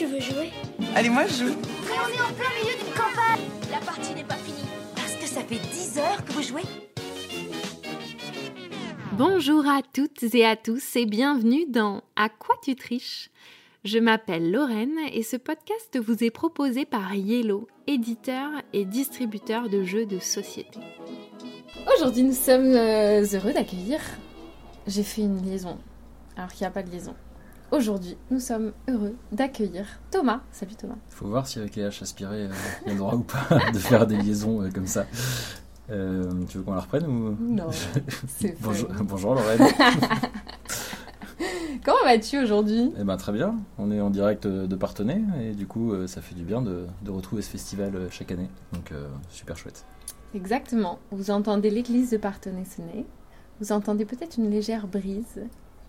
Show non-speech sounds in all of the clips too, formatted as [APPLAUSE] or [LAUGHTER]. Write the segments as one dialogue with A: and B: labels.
A: tu veux jouer
B: Allez, moi je joue.
A: Mais on est en plein milieu d'une campagne La partie n'est pas finie. Parce que ça fait 10 heures que vous jouez
C: Bonjour à toutes et à tous et bienvenue dans À quoi tu triches? Je m'appelle Lorraine et ce podcast vous est proposé par Yellow, éditeur et distributeur de jeux de société. Aujourd'hui, nous sommes euh, heureux d'accueillir. J'ai fait une liaison, alors qu'il n'y a pas de liaison. Aujourd'hui, nous sommes heureux d'accueillir Thomas. Salut Thomas.
D: Faut voir si avec les H aspirés, euh, il y a le droit ou pas [LAUGHS] de faire des liaisons euh, comme ça. Euh, tu veux qu'on la reprenne ou?
C: Non, [LAUGHS] c'est
D: bonjour, bonjour Lorraine. [LAUGHS]
C: Comment vas-tu aujourd'hui?
D: Eh ben très bien, on est en direct de Partenay et du coup ça fait du bien de, de retrouver ce festival chaque année. Donc euh, super chouette.
C: Exactement. Vous entendez l'église de Partenay sonner. Vous entendez peut-être une légère brise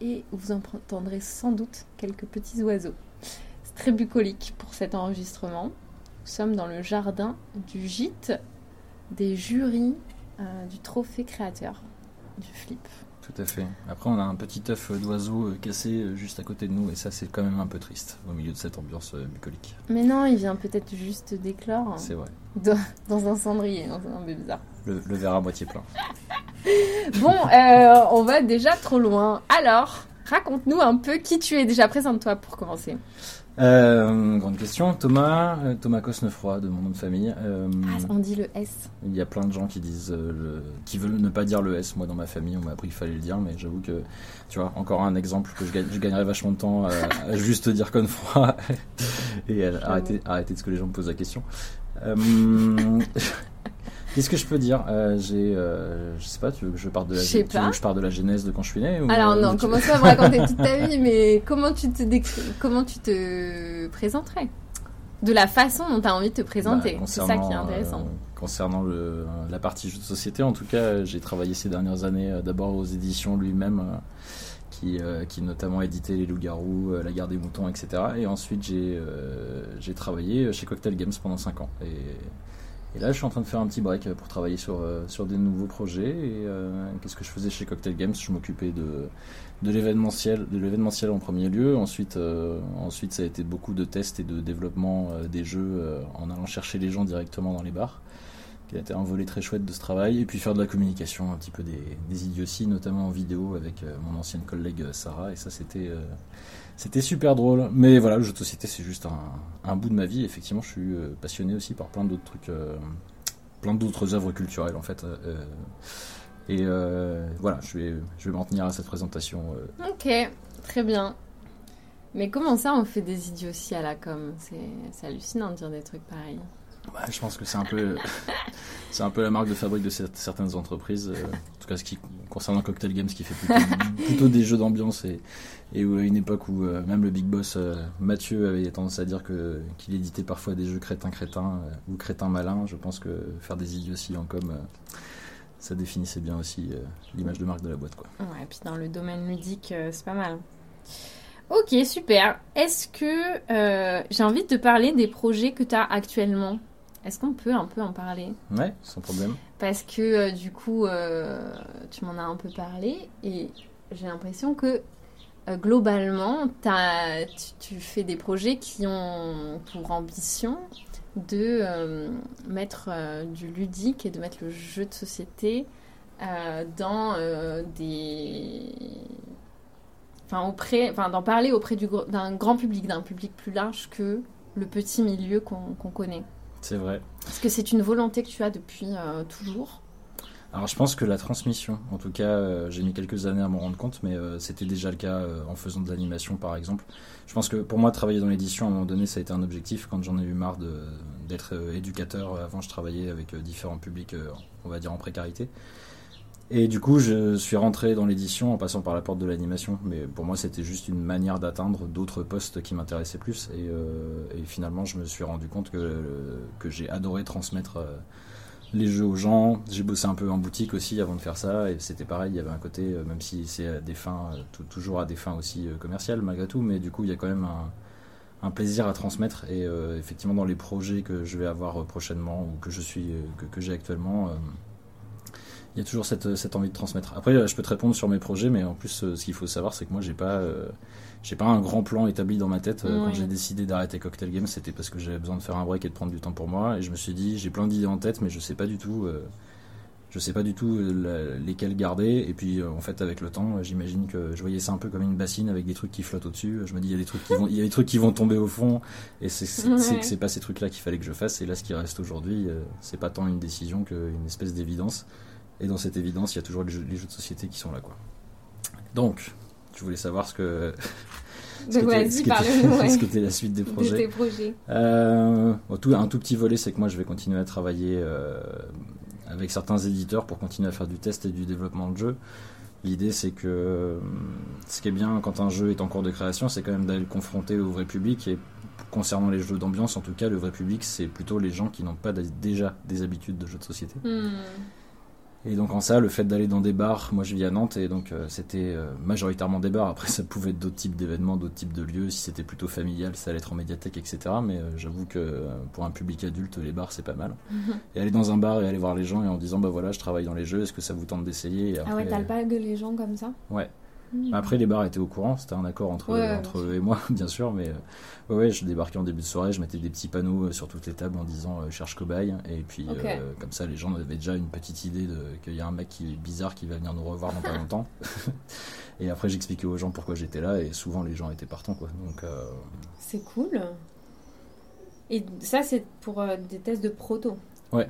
C: et vous entendrez sans doute quelques petits oiseaux. C'est très bucolique pour cet enregistrement. Nous sommes dans le jardin du gîte des jurys euh, du trophée créateur du flip.
D: Tout à fait. Après on a un petit œuf d'oiseau euh, cassé euh, juste à côté de nous et ça c'est quand même un peu triste au milieu de cette ambiance euh, bucolique.
C: Mais non, il vient peut-être juste d'éclore
D: C'est vrai.
C: dans, dans un cendrier, dans un peu bizarre.
D: Le, le verre à moitié plein. [LAUGHS]
C: Bon, euh, on va déjà trop loin. Alors, raconte-nous un peu qui tu es. Déjà, présente-toi pour commencer.
D: Euh, grande question. Thomas, euh, Thomas Cosnefroy de mon nom de famille. Euh,
C: Ah, on dit le S.
D: Il y a plein de gens qui disent le- qui veulent ne pas dire le S. Moi, dans ma famille, on m'a appris qu'il fallait le dire, mais j'avoue que, tu vois, encore un exemple que je, gagne, je gagnerais vachement de temps à, à juste dire Confroy [LAUGHS] et à arrêter, arrêter de ce que les gens me posent la question. Euh, Qu'est-ce que je peux dire Euh, J'ai, euh, je sais pas, tu veux que je parte de la, tu veux
C: pas.
D: que je parte de la genèse de quand je suis né ou-
C: Alors
D: ou
C: non,
D: tu-
C: commence pas à me raconter [LAUGHS] toute ta vie, mais comment tu te comment tu te présenterais? De la façon dont tu as envie de te présenter.
D: Bah,
C: c'est ça qui est
D: concernant,
C: intéressant.
D: euh, concernant le, la partie jeux de société, en tout cas, j'ai travaillé ces dernières années euh, d'abord aux éditions lui-même, euh, qui, euh, qui notamment éditait Les Loups-Garous, euh, La Guerre des Moutons, etc. Et ensuite, j'ai euh, j'ai travaillé chez Cocktail Games pendant 5 ans. Et, et là, je suis en train de faire un petit break pour travailler sur, euh, sur des nouveaux projets. Et euh, qu'est-ce que je faisais chez Cocktail Games? Je m'occupais de, de l'événementiel, de l'événementiel en premier lieu. Ensuite, euh, ensuite, ça a été beaucoup de tests et de développement euh, des jeux euh, en allant chercher les gens directement dans les bars. Qui a été un volet très chouette de ce travail. Et puis faire de la communication, un petit peu des, des idioties, notamment en vidéo avec euh, mon ancienne collègue euh, Sarah. Et ça, c'était euh, c'était super drôle. Mais voilà, le jeu de société, c'est juste un, bout de ma vie. Effectivement, je suis euh, passionné aussi par plein d'autres trucs, euh, plein d'autres œuvres culturelles en fait. Euh, et voilà, je vais, je vais m'en tenir à cette présentation.
C: Ok, très bien. Mais comment ça, on fait des idioties à la com? C'est hallucinant de dire des trucs pareils.
D: Je pense que c'est un peu, [LAUGHS] c'est un peu la marque de fabrique de cer- certaines entreprises. euh, en tout cas, ce qui concernant Cocktail Games, qui fait plutôt, [LAUGHS] plutôt des jeux d'ambiance et, et où, à une époque où euh, même le big boss euh, Mathieu avait tendance à dire que qu'il éditait parfois des jeux crétins crétins ou crétins malins. Je pense que faire des idioties en com, ça définissait bien aussi l'image de marque de la boîte, quoi.
C: Ouais, et puis dans le domaine ludique, c'est pas mal. Ok, super. Est-ce que euh, j'ai envie de te parler des projets que tu as actuellement? Est-ce qu'on peut un peu en parler
D: Ouais, sans problème.
C: Parce que euh, du coup, euh, tu m'en as un peu parlé et j'ai l'impression que euh, globalement, tu, tu fais des projets qui ont pour ambition de mettre du ludique et de mettre le jeu de société dans des. Enfin, auprès, enfin, d'en parler auprès du d'un grand public, d'un public plus large que le petit milieu qu'on qu'on connaît.
D: C'est vrai.
C: Est-ce que c'est une volonté que tu as depuis euh, toujours?
D: Alors je pense que la transmission, en tout cas, euh, j'ai mis quelques années à m'en rendre compte, mais euh, c'était déjà le cas euh, en faisant de l'animation par exemple. Je pense que pour moi, travailler dans l'édition, à un moment donné, ça a été un objectif quand j'en ai eu marre d'être éducateur. Avant, je travaillais avec différents publics, on va dire en précarité. Et du coup, je suis rentré dans l'édition en passant par la porte de l'animation. Mais pour moi, c'était juste une manière d'atteindre d'autres postes qui m'intéressaient plus. Et, euh, finalement, je me suis rendu compte que, que j'ai adoré transmettre euh, les jeux aux gens. J'ai bossé un peu en boutique aussi avant de faire ça. Et c'était pareil, il y avait un côté, euh, même si c'est des fins, euh, tou- toujours à des fins aussi euh, commerciales malgré tout. Mais du coup, il y a quand même un, plaisir à transmettre. Et euh, effectivement, dans les projets que je vais avoir euh, prochainement ou que je suis, euh, que, j'ai actuellement, euh, Il y a toujours cette, cette envie de transmettre. Après, je peux te répondre sur mes projets, mais en plus, ce qu'il faut savoir, c'est que moi, j'ai pas, j'ai pas un grand plan établi dans ma tête. Quand j'ai décidé d'arrêter Cocktail Game, c'était parce que j'avais besoin de faire un break et de prendre du temps pour moi. Et je me suis dit, j'ai plein d'idées en tête, mais je sais pas du tout je sais pas du tout euh, lesquels garder. Et puis, euh, en fait, avec le temps, euh, j'imagine que je voyais ça un peu comme une bassine avec des trucs qui flottent au-dessus. Je me dis, il y a des trucs qui vont, il y a des trucs qui vont tomber au fond. Et c'est c'est pas ces trucs-là qu'il fallait que je fasse. Et là, ce qui reste aujourd'hui, c'est pas tant une décision qu'une espèce d'évidence. Et dans cette évidence, il y a toujours les jeux, de société qui sont là, quoi. Donc, tu voulais savoir ce que. [LAUGHS]
C: ce que
D: était [LAUGHS] la suite des projets.
C: De tes projets.
D: tout, un tout petit volet, c'est que moi, je vais continuer à travailler avec certains éditeurs pour continuer à faire du test et du développement de jeu. L'idée, c'est que ce qui est bien quand un jeu est en cours de création, c'est quand même d'aller le confronter au vrai public. Et concernant les jeux d'ambiance, en tout cas, le vrai public, c'est plutôt les gens qui n'ont pas déjà des habitudes de jeux de société. Hmm. Et donc en ça, le fait d'aller dans des bars, moi je vis à Nantes et donc euh, c'était euh, majoritairement des bars. Après ça pouvait être d'autres types d'événements, d'autres types de lieux. Si c'était plutôt familial, ça allait être en médiathèque, etc. Mais euh, j'avoue que pour un public adulte, les bars c'est pas mal. Mhm. Et aller dans un bar et aller voir les gens et en disant bah voilà, je travaille dans les jeux, est-ce que ça vous tente d'essayer?
C: Ah ouais, t'as le pas les gens comme ça?
D: Ouais. Hmm. Après, les bars étaient au courant, c'était un accord entre, entre eux et moi, [LAUGHS] bien sûr, mais euh, ouais, je débarquais en début de soirée, je mettais des petits panneaux euh, sur toutes les tables en disant euh, cherche cobaye, et puis comme ça, les gens avaient déjà une petite idée qu'il y a un mec qui est bizarre qui va venir nous revoir dans pas [LAUGHS] longtemps. et après, j'expliquais aux gens pourquoi j'étais là, et souvent les gens étaient partants, quoi. Donc,
C: C'est cool. Et ça, c'est pour des tests de proto.
D: Ouais,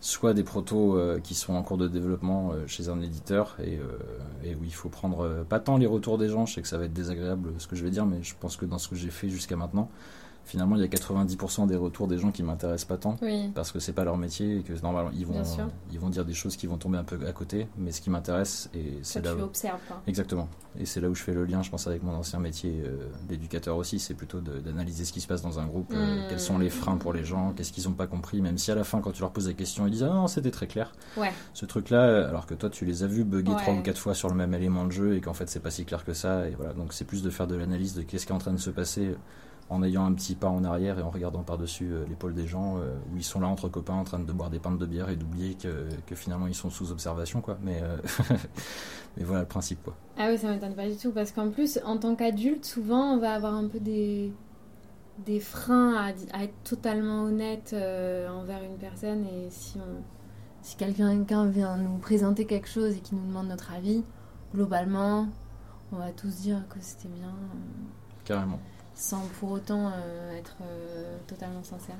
D: soit des protos euh, qui sont en cours de développement euh, chez un éditeur et, euh, et, où il faut prendre pas tant les retours des gens, je sais que ça va être désagréable ce que je vais dire, mais je pense que dans ce que j'ai fait jusqu'à maintenant, finalement, il y a 90% des retours des gens qui m'intéressent pas tant parce que c'est pas leur métier et que normalement ils vont ils vont dire des choses qui vont tomber un peu à côté, mais ce qui m'intéresse et c'est là
C: tu observes
D: exactement. Et c'est là où je fais le lien, je pense avec mon ancien métier euh, d'éducateur aussi, c'est plutôt d'analyser ce qui se passe dans un groupe, euh, mmh. quels sont les freins pour les gens, qu'est-ce qu'ils ont pas compris, même si à la fin quand tu leur poses la question ils disent ah non c'était très clair,
C: ouais.
D: ce truc là alors que toi tu les as vus bugger trois ou quatre fois sur le même élément de jeu et qu'en fait c'est pas si clair que ça et voilà. Donc c'est plus de faire de l'analyse de qu'est-ce qui est en train de se passer en ayant un petit pas en arrière et en regardant par-dessus euh, l'épaule des gens, euh, où ils sont là entre copains en train de boire des pintes de bière et d'oublier que, finalement ils sont sous observation, quoi. Mais, euh, [LAUGHS] mais voilà le principe, quoi.
C: Ah oui, ça m'étonne pas du tout, parce qu'en plus, en tant qu'adulte, souvent on va avoir un peu des, des freins à, être totalement honnête envers une personne, et si, on, si quelqu'un vient nous présenter quelque chose et qui nous demande notre avis, globalement, on va tous dire que c'était bien.
D: Carrément
C: sans pour autant euh, être euh, totalement sincère.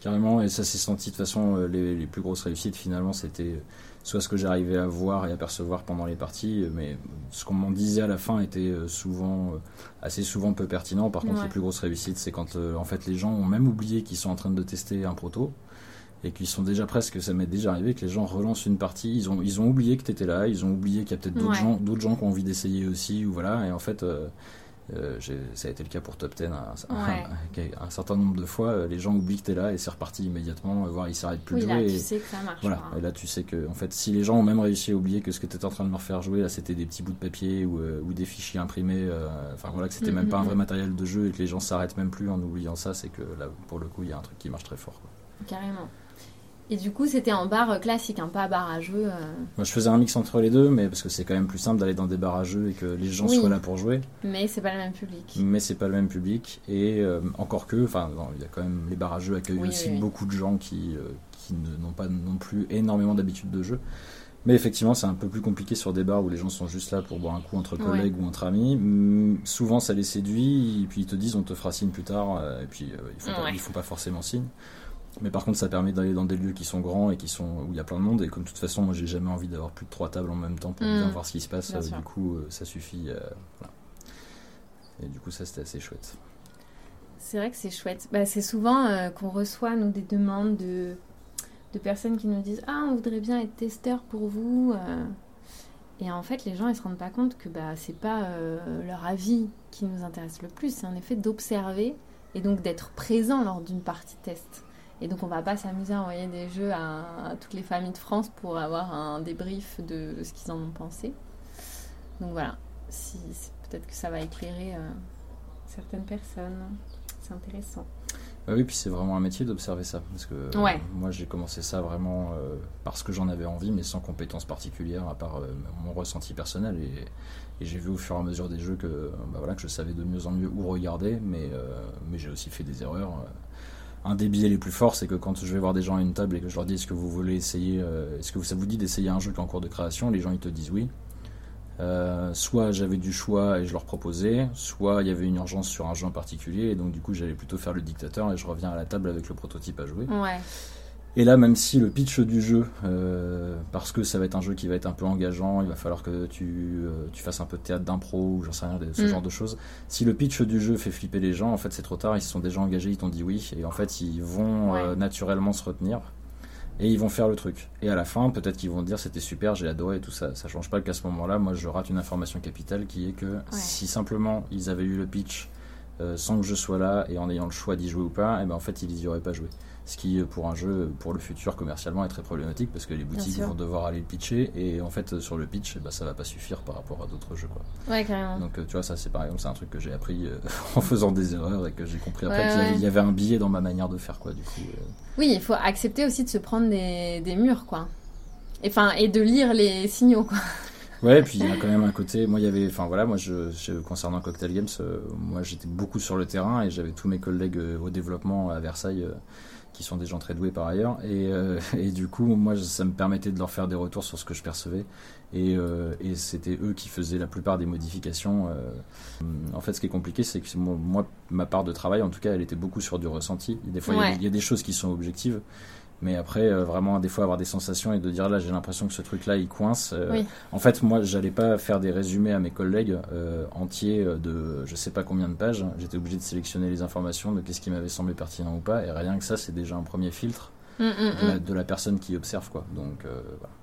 D: Carrément, et ça s'est senti de toute façon, euh, les, plus grosses réussites finalement, c'était soit ce que j'arrivais à voir et à percevoir pendant les parties, mais ce qu'on m'en disait à la fin était souvent, assez souvent peu pertinent. Par contre, les plus grosses réussites, c'est quand en fait les gens ont même oublié qu'ils sont en train de tester un proto et qu'ils sont déjà presque, ça m'est déjà arrivé que les gens relancent une partie, ils ont, ils ont oublié que tu étais là, ils ont oublié qu'il y a peut-être d'autres gens, d'autres gens qui ont envie d'essayer aussi, ou voilà, et en fait, euh, ça a été le cas pour Top 10 un, certain nombre de fois. Euh, les gens oublient que tu es là et c'est reparti immédiatement, euh, voire ils s'arrêtent plus de jouer.
C: Là,
D: tu
C: sais que ça marche.
D: Voilà. Et là, tu sais que, en fait, si les gens ont même réussi à oublier que ce que tu étais en train de leur faire jouer, là, c'était des petits bouts de papier ou, ou des fichiers imprimés, enfin voilà, que c'était même pas un vrai matériel de jeu et que les gens s'arrêtent même plus en oubliant ça, c'est que là, pour le coup, il y a un truc qui marche très fort.
C: Carrément. Et du coup, c'était en bar classique, un pas bar à jeu. Euh.
D: Moi, je faisais un mix entre les deux, mais parce que c'est quand même plus simple d'aller dans des bars à jeu et que les gens soient là pour jouer.
C: Mais c'est pas le même public.
D: Mais c'est pas le même public. Et euh, encore que, enfin, il y a quand même les bars à jeu accueillent aussi beaucoup de gens qui, euh, qui n'ont pas non plus énormément d'habitude de jeu. Mais effectivement, c'est un peu plus compliqué sur des bars où les gens sont juste là pour boire un coup entre collègues ou entre amis. Hum, souvent, ça les séduit, et puis ils te disent on te fera signe plus tard, et puis ils, font pas, ils font pas forcément signe. Mais par contre, ça permet d'aller dans des lieux qui sont grands et qui sont où il y a plein de monde. Et comme de toute façon, moi, j'ai jamais envie d'avoir plus de trois tables en même temps pour mm. bien voir ce qui se passe. du coup, euh, ça suffit. Euh, et du coup, ça, c'était assez chouette.
C: C'est vrai que c'est chouette. Bah, c'est souvent euh, qu'on reçoit nous des demandes de, de personnes qui nous disent Ah, on voudrait bien être testeur pour vous. Et en fait, les gens, ils se rendent pas compte que bah, c'est pas leur avis qui nous intéresse le plus. C'est en effet d'observer et donc d'être présent lors d'une partie test. Et donc on va pas s'amuser à envoyer des jeux à, toutes les familles de France pour avoir un débrief de ce qu'ils en ont pensé. Donc voilà, si, peut-être que ça va éclairer euh, certaines personnes. C'est intéressant.
D: Bah oui, puis c'est vraiment un métier d'observer ça. Parce que euh, moi, j'ai commencé ça vraiment euh, parce que j'en avais envie, mais sans compétences particulières, à part mon ressenti personnel. Et, et j'ai vu au fur et à mesure des jeux que, bah voilà, que je savais de mieux en mieux où regarder, mais, mais j'ai aussi fait des erreurs. Un des biais les plus forts, c'est que quand je vais voir des gens à une table et que je leur dis est-ce que vous voulez essayer, euh, est-ce que ça vous dit d'essayer un jeu qui est en cours de création, les gens ils te disent oui. Euh, soit j'avais du choix et je leur proposais, soit il y avait une urgence sur un jeu en particulier, et donc du coup j'allais plutôt faire le dictateur et je reviens à la table avec le prototype à jouer.
C: Ouais.
D: Et là, même si le pitch du jeu, euh, parce que ça va être un jeu qui va être un peu engageant, il va falloir que tu, euh, tu fasses un peu de théâtre d'impro ou j'en sais rien, de- ce
C: Mm.
D: genre de choses. Si le pitch du jeu fait flipper les gens, en fait c'est trop tard, ils se sont déjà engagés, ils t'ont dit oui, et en fait ils vont euh, naturellement se retenir. Et ils vont faire le truc. Et à la fin, peut-être qu'ils vont dire c'était super, j'ai adoré et tout ça. Ça change pas qu'à ce moment-là, moi je rate une information capitale qui est que si simplement ils avaient eu le pitch sans que je sois là et en ayant le choix d'y jouer ou pas, et ben en fait ils y auraient pas joué. Ce qui, euh, pour un jeu, pour le futur commercialement, est très problématique parce que les boutiques vont devoir aller le pitcher et en fait, euh, sur le pitch, ben, ça va pas suffire par rapport à d'autres jeux. Quoi.
C: Ouais, carrément.
D: Donc, euh, tu vois, ça, c'est par exemple, c'est un truc que j'ai appris euh, [LAUGHS] en faisant des erreurs et que j'ai compris après
C: Ouais,
D: qu'il y avait-
C: ouais.
D: il y avait un biais dans ma manière de faire, quoi, du coup. euh.
C: Oui, il faut accepter aussi de se prendre des, des murs, quoi. Et, et de lire les signaux, quoi. [LAUGHS]
D: Ouais, et puis il y a quand même un côté. Moi, il y avait. Enfin voilà, moi, je, je- concernant Cocktail Games, euh, moi, j'étais beaucoup sur le terrain et j'avais tous mes collègues euh, au développement à Versailles euh, qui sont des gens très doués par ailleurs. Et, euh, [LAUGHS] et du coup, moi, ça me permettait de leur faire des retours sur ce que je percevais. Et, euh, et c'était eux qui faisaient la plupart des modifications. euh. En fait, ce qui est compliqué, c'est que moi, moi, ma part de travail, en tout cas, elle était beaucoup sur du ressenti. Des fois, il y a
C: Ouais.
D: des- il y, a des choses qui sont objectives. Mais après, euh, vraiment, des fois, avoir des sensations et de dire là, j'ai l'impression que ce truc-là, il coince. euh,
C: Oui.
D: En fait, moi, j'allais pas faire des résumés à mes collègues euh, entiers euh, de je sais pas combien de pages. J'étais obligé de sélectionner les informations de qu'est-ce qui m'avait semblé pertinent ou pas. Et rien que ça, c'est déjà un premier filtre
C: Mm, mm,
D: de, la,
C: mm.
D: de la personne qui observe, quoi. Donc, voilà.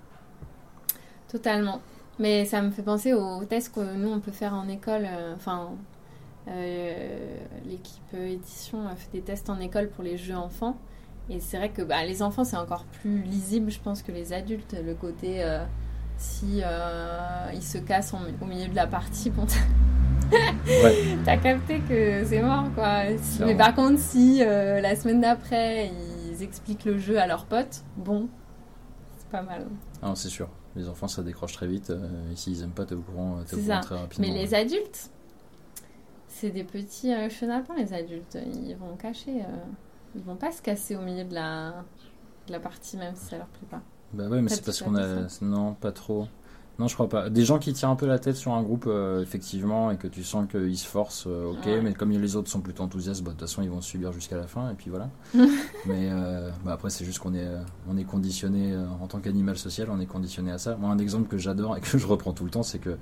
C: Totalement. Mais ça me fait penser aux tests que nous, on peut faire en école. Enfin, l'équipe édition a fait des tests en école pour les jeux enfants. Et c'est vrai que bah, les enfants, c'est encore plus lisible, je pense, que les adultes. Le côté, euh, si euh, ils se cassent en- au milieu de la partie, bon,
D: Ouais. [LAUGHS]
C: t'as capté que c'est mort, quoi. Si- mais par contre, si euh, la semaine d'après, ils expliquent le jeu à leurs potes, bon, c'est pas mal.
D: Ah, c'est sûr. Les enfants, ça décroche très vite. Et s'ils aiment pas, t'es au courant, t'es au courant très rapidement.
C: Mais les adultes, c'est des petits chenapans, les adultes. Ils vont cacher. Ils vont pas se casser au milieu de la, de la partie, même si ça leur plaît pas.
D: Bah ouais, mais c'est parce qu'on a. Non, pas trop. Non, je crois pas. Des gens qui tirent un peu la tête sur un groupe, euh, effectivement, et que tu sens qu'ils se forcent, euh, ok,
C: Ouais.
D: mais comme les autres sont plutôt enthousiastes, bah, de toute façon, ils vont subir jusqu'à la fin, et puis voilà. [LAUGHS] mais euh, bah, après, c'est juste qu'on est, on est conditionné, en tant qu'animal social, on est conditionné à ça. Moi, un exemple que j'adore et que je reprends tout le temps, c'est que,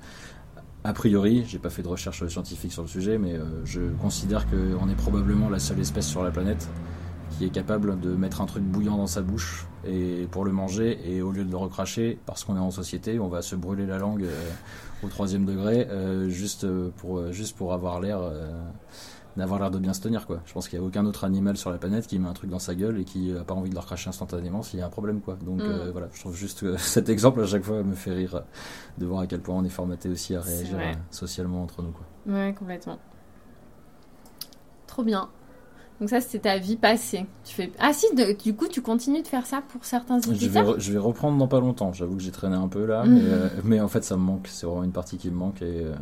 D: a priori, j'ai pas fait de recherche scientifique sur le sujet, mais je considère qu'on est probablement la seule espèce sur la planète qui est capable de mettre un truc bouillant dans sa bouche et pour le manger et au lieu de le recracher parce qu'on est en société on va se brûler la langue euh, au troisième degré euh, juste euh, pour juste pour avoir l'air d'avoir l'air de bien se tenir quoi je pense qu'il n'y a aucun autre animal sur la planète qui met un truc dans sa gueule et qui a pas envie de le recracher instantanément s'il y a un problème quoi donc
C: Mm.
D: voilà je trouve juste que [LAUGHS] cet exemple à chaque fois me fait rire de voir à quel point on est formaté aussi à réagir socialement entre nous quoi
C: Ouais, complètement. Trop bien. Donc ça, c'était ta vie passée. Tu fais... Ah si, de- du coup, tu continues de faire ça pour certains
D: Je vais,
C: éditeurs?
D: je vais reprendre dans pas longtemps. J'avoue que j'ai traîné un peu là,
C: Mhm.
D: mais, euh, mais en fait ça me manque. C'est vraiment une partie qui me manque et, euh,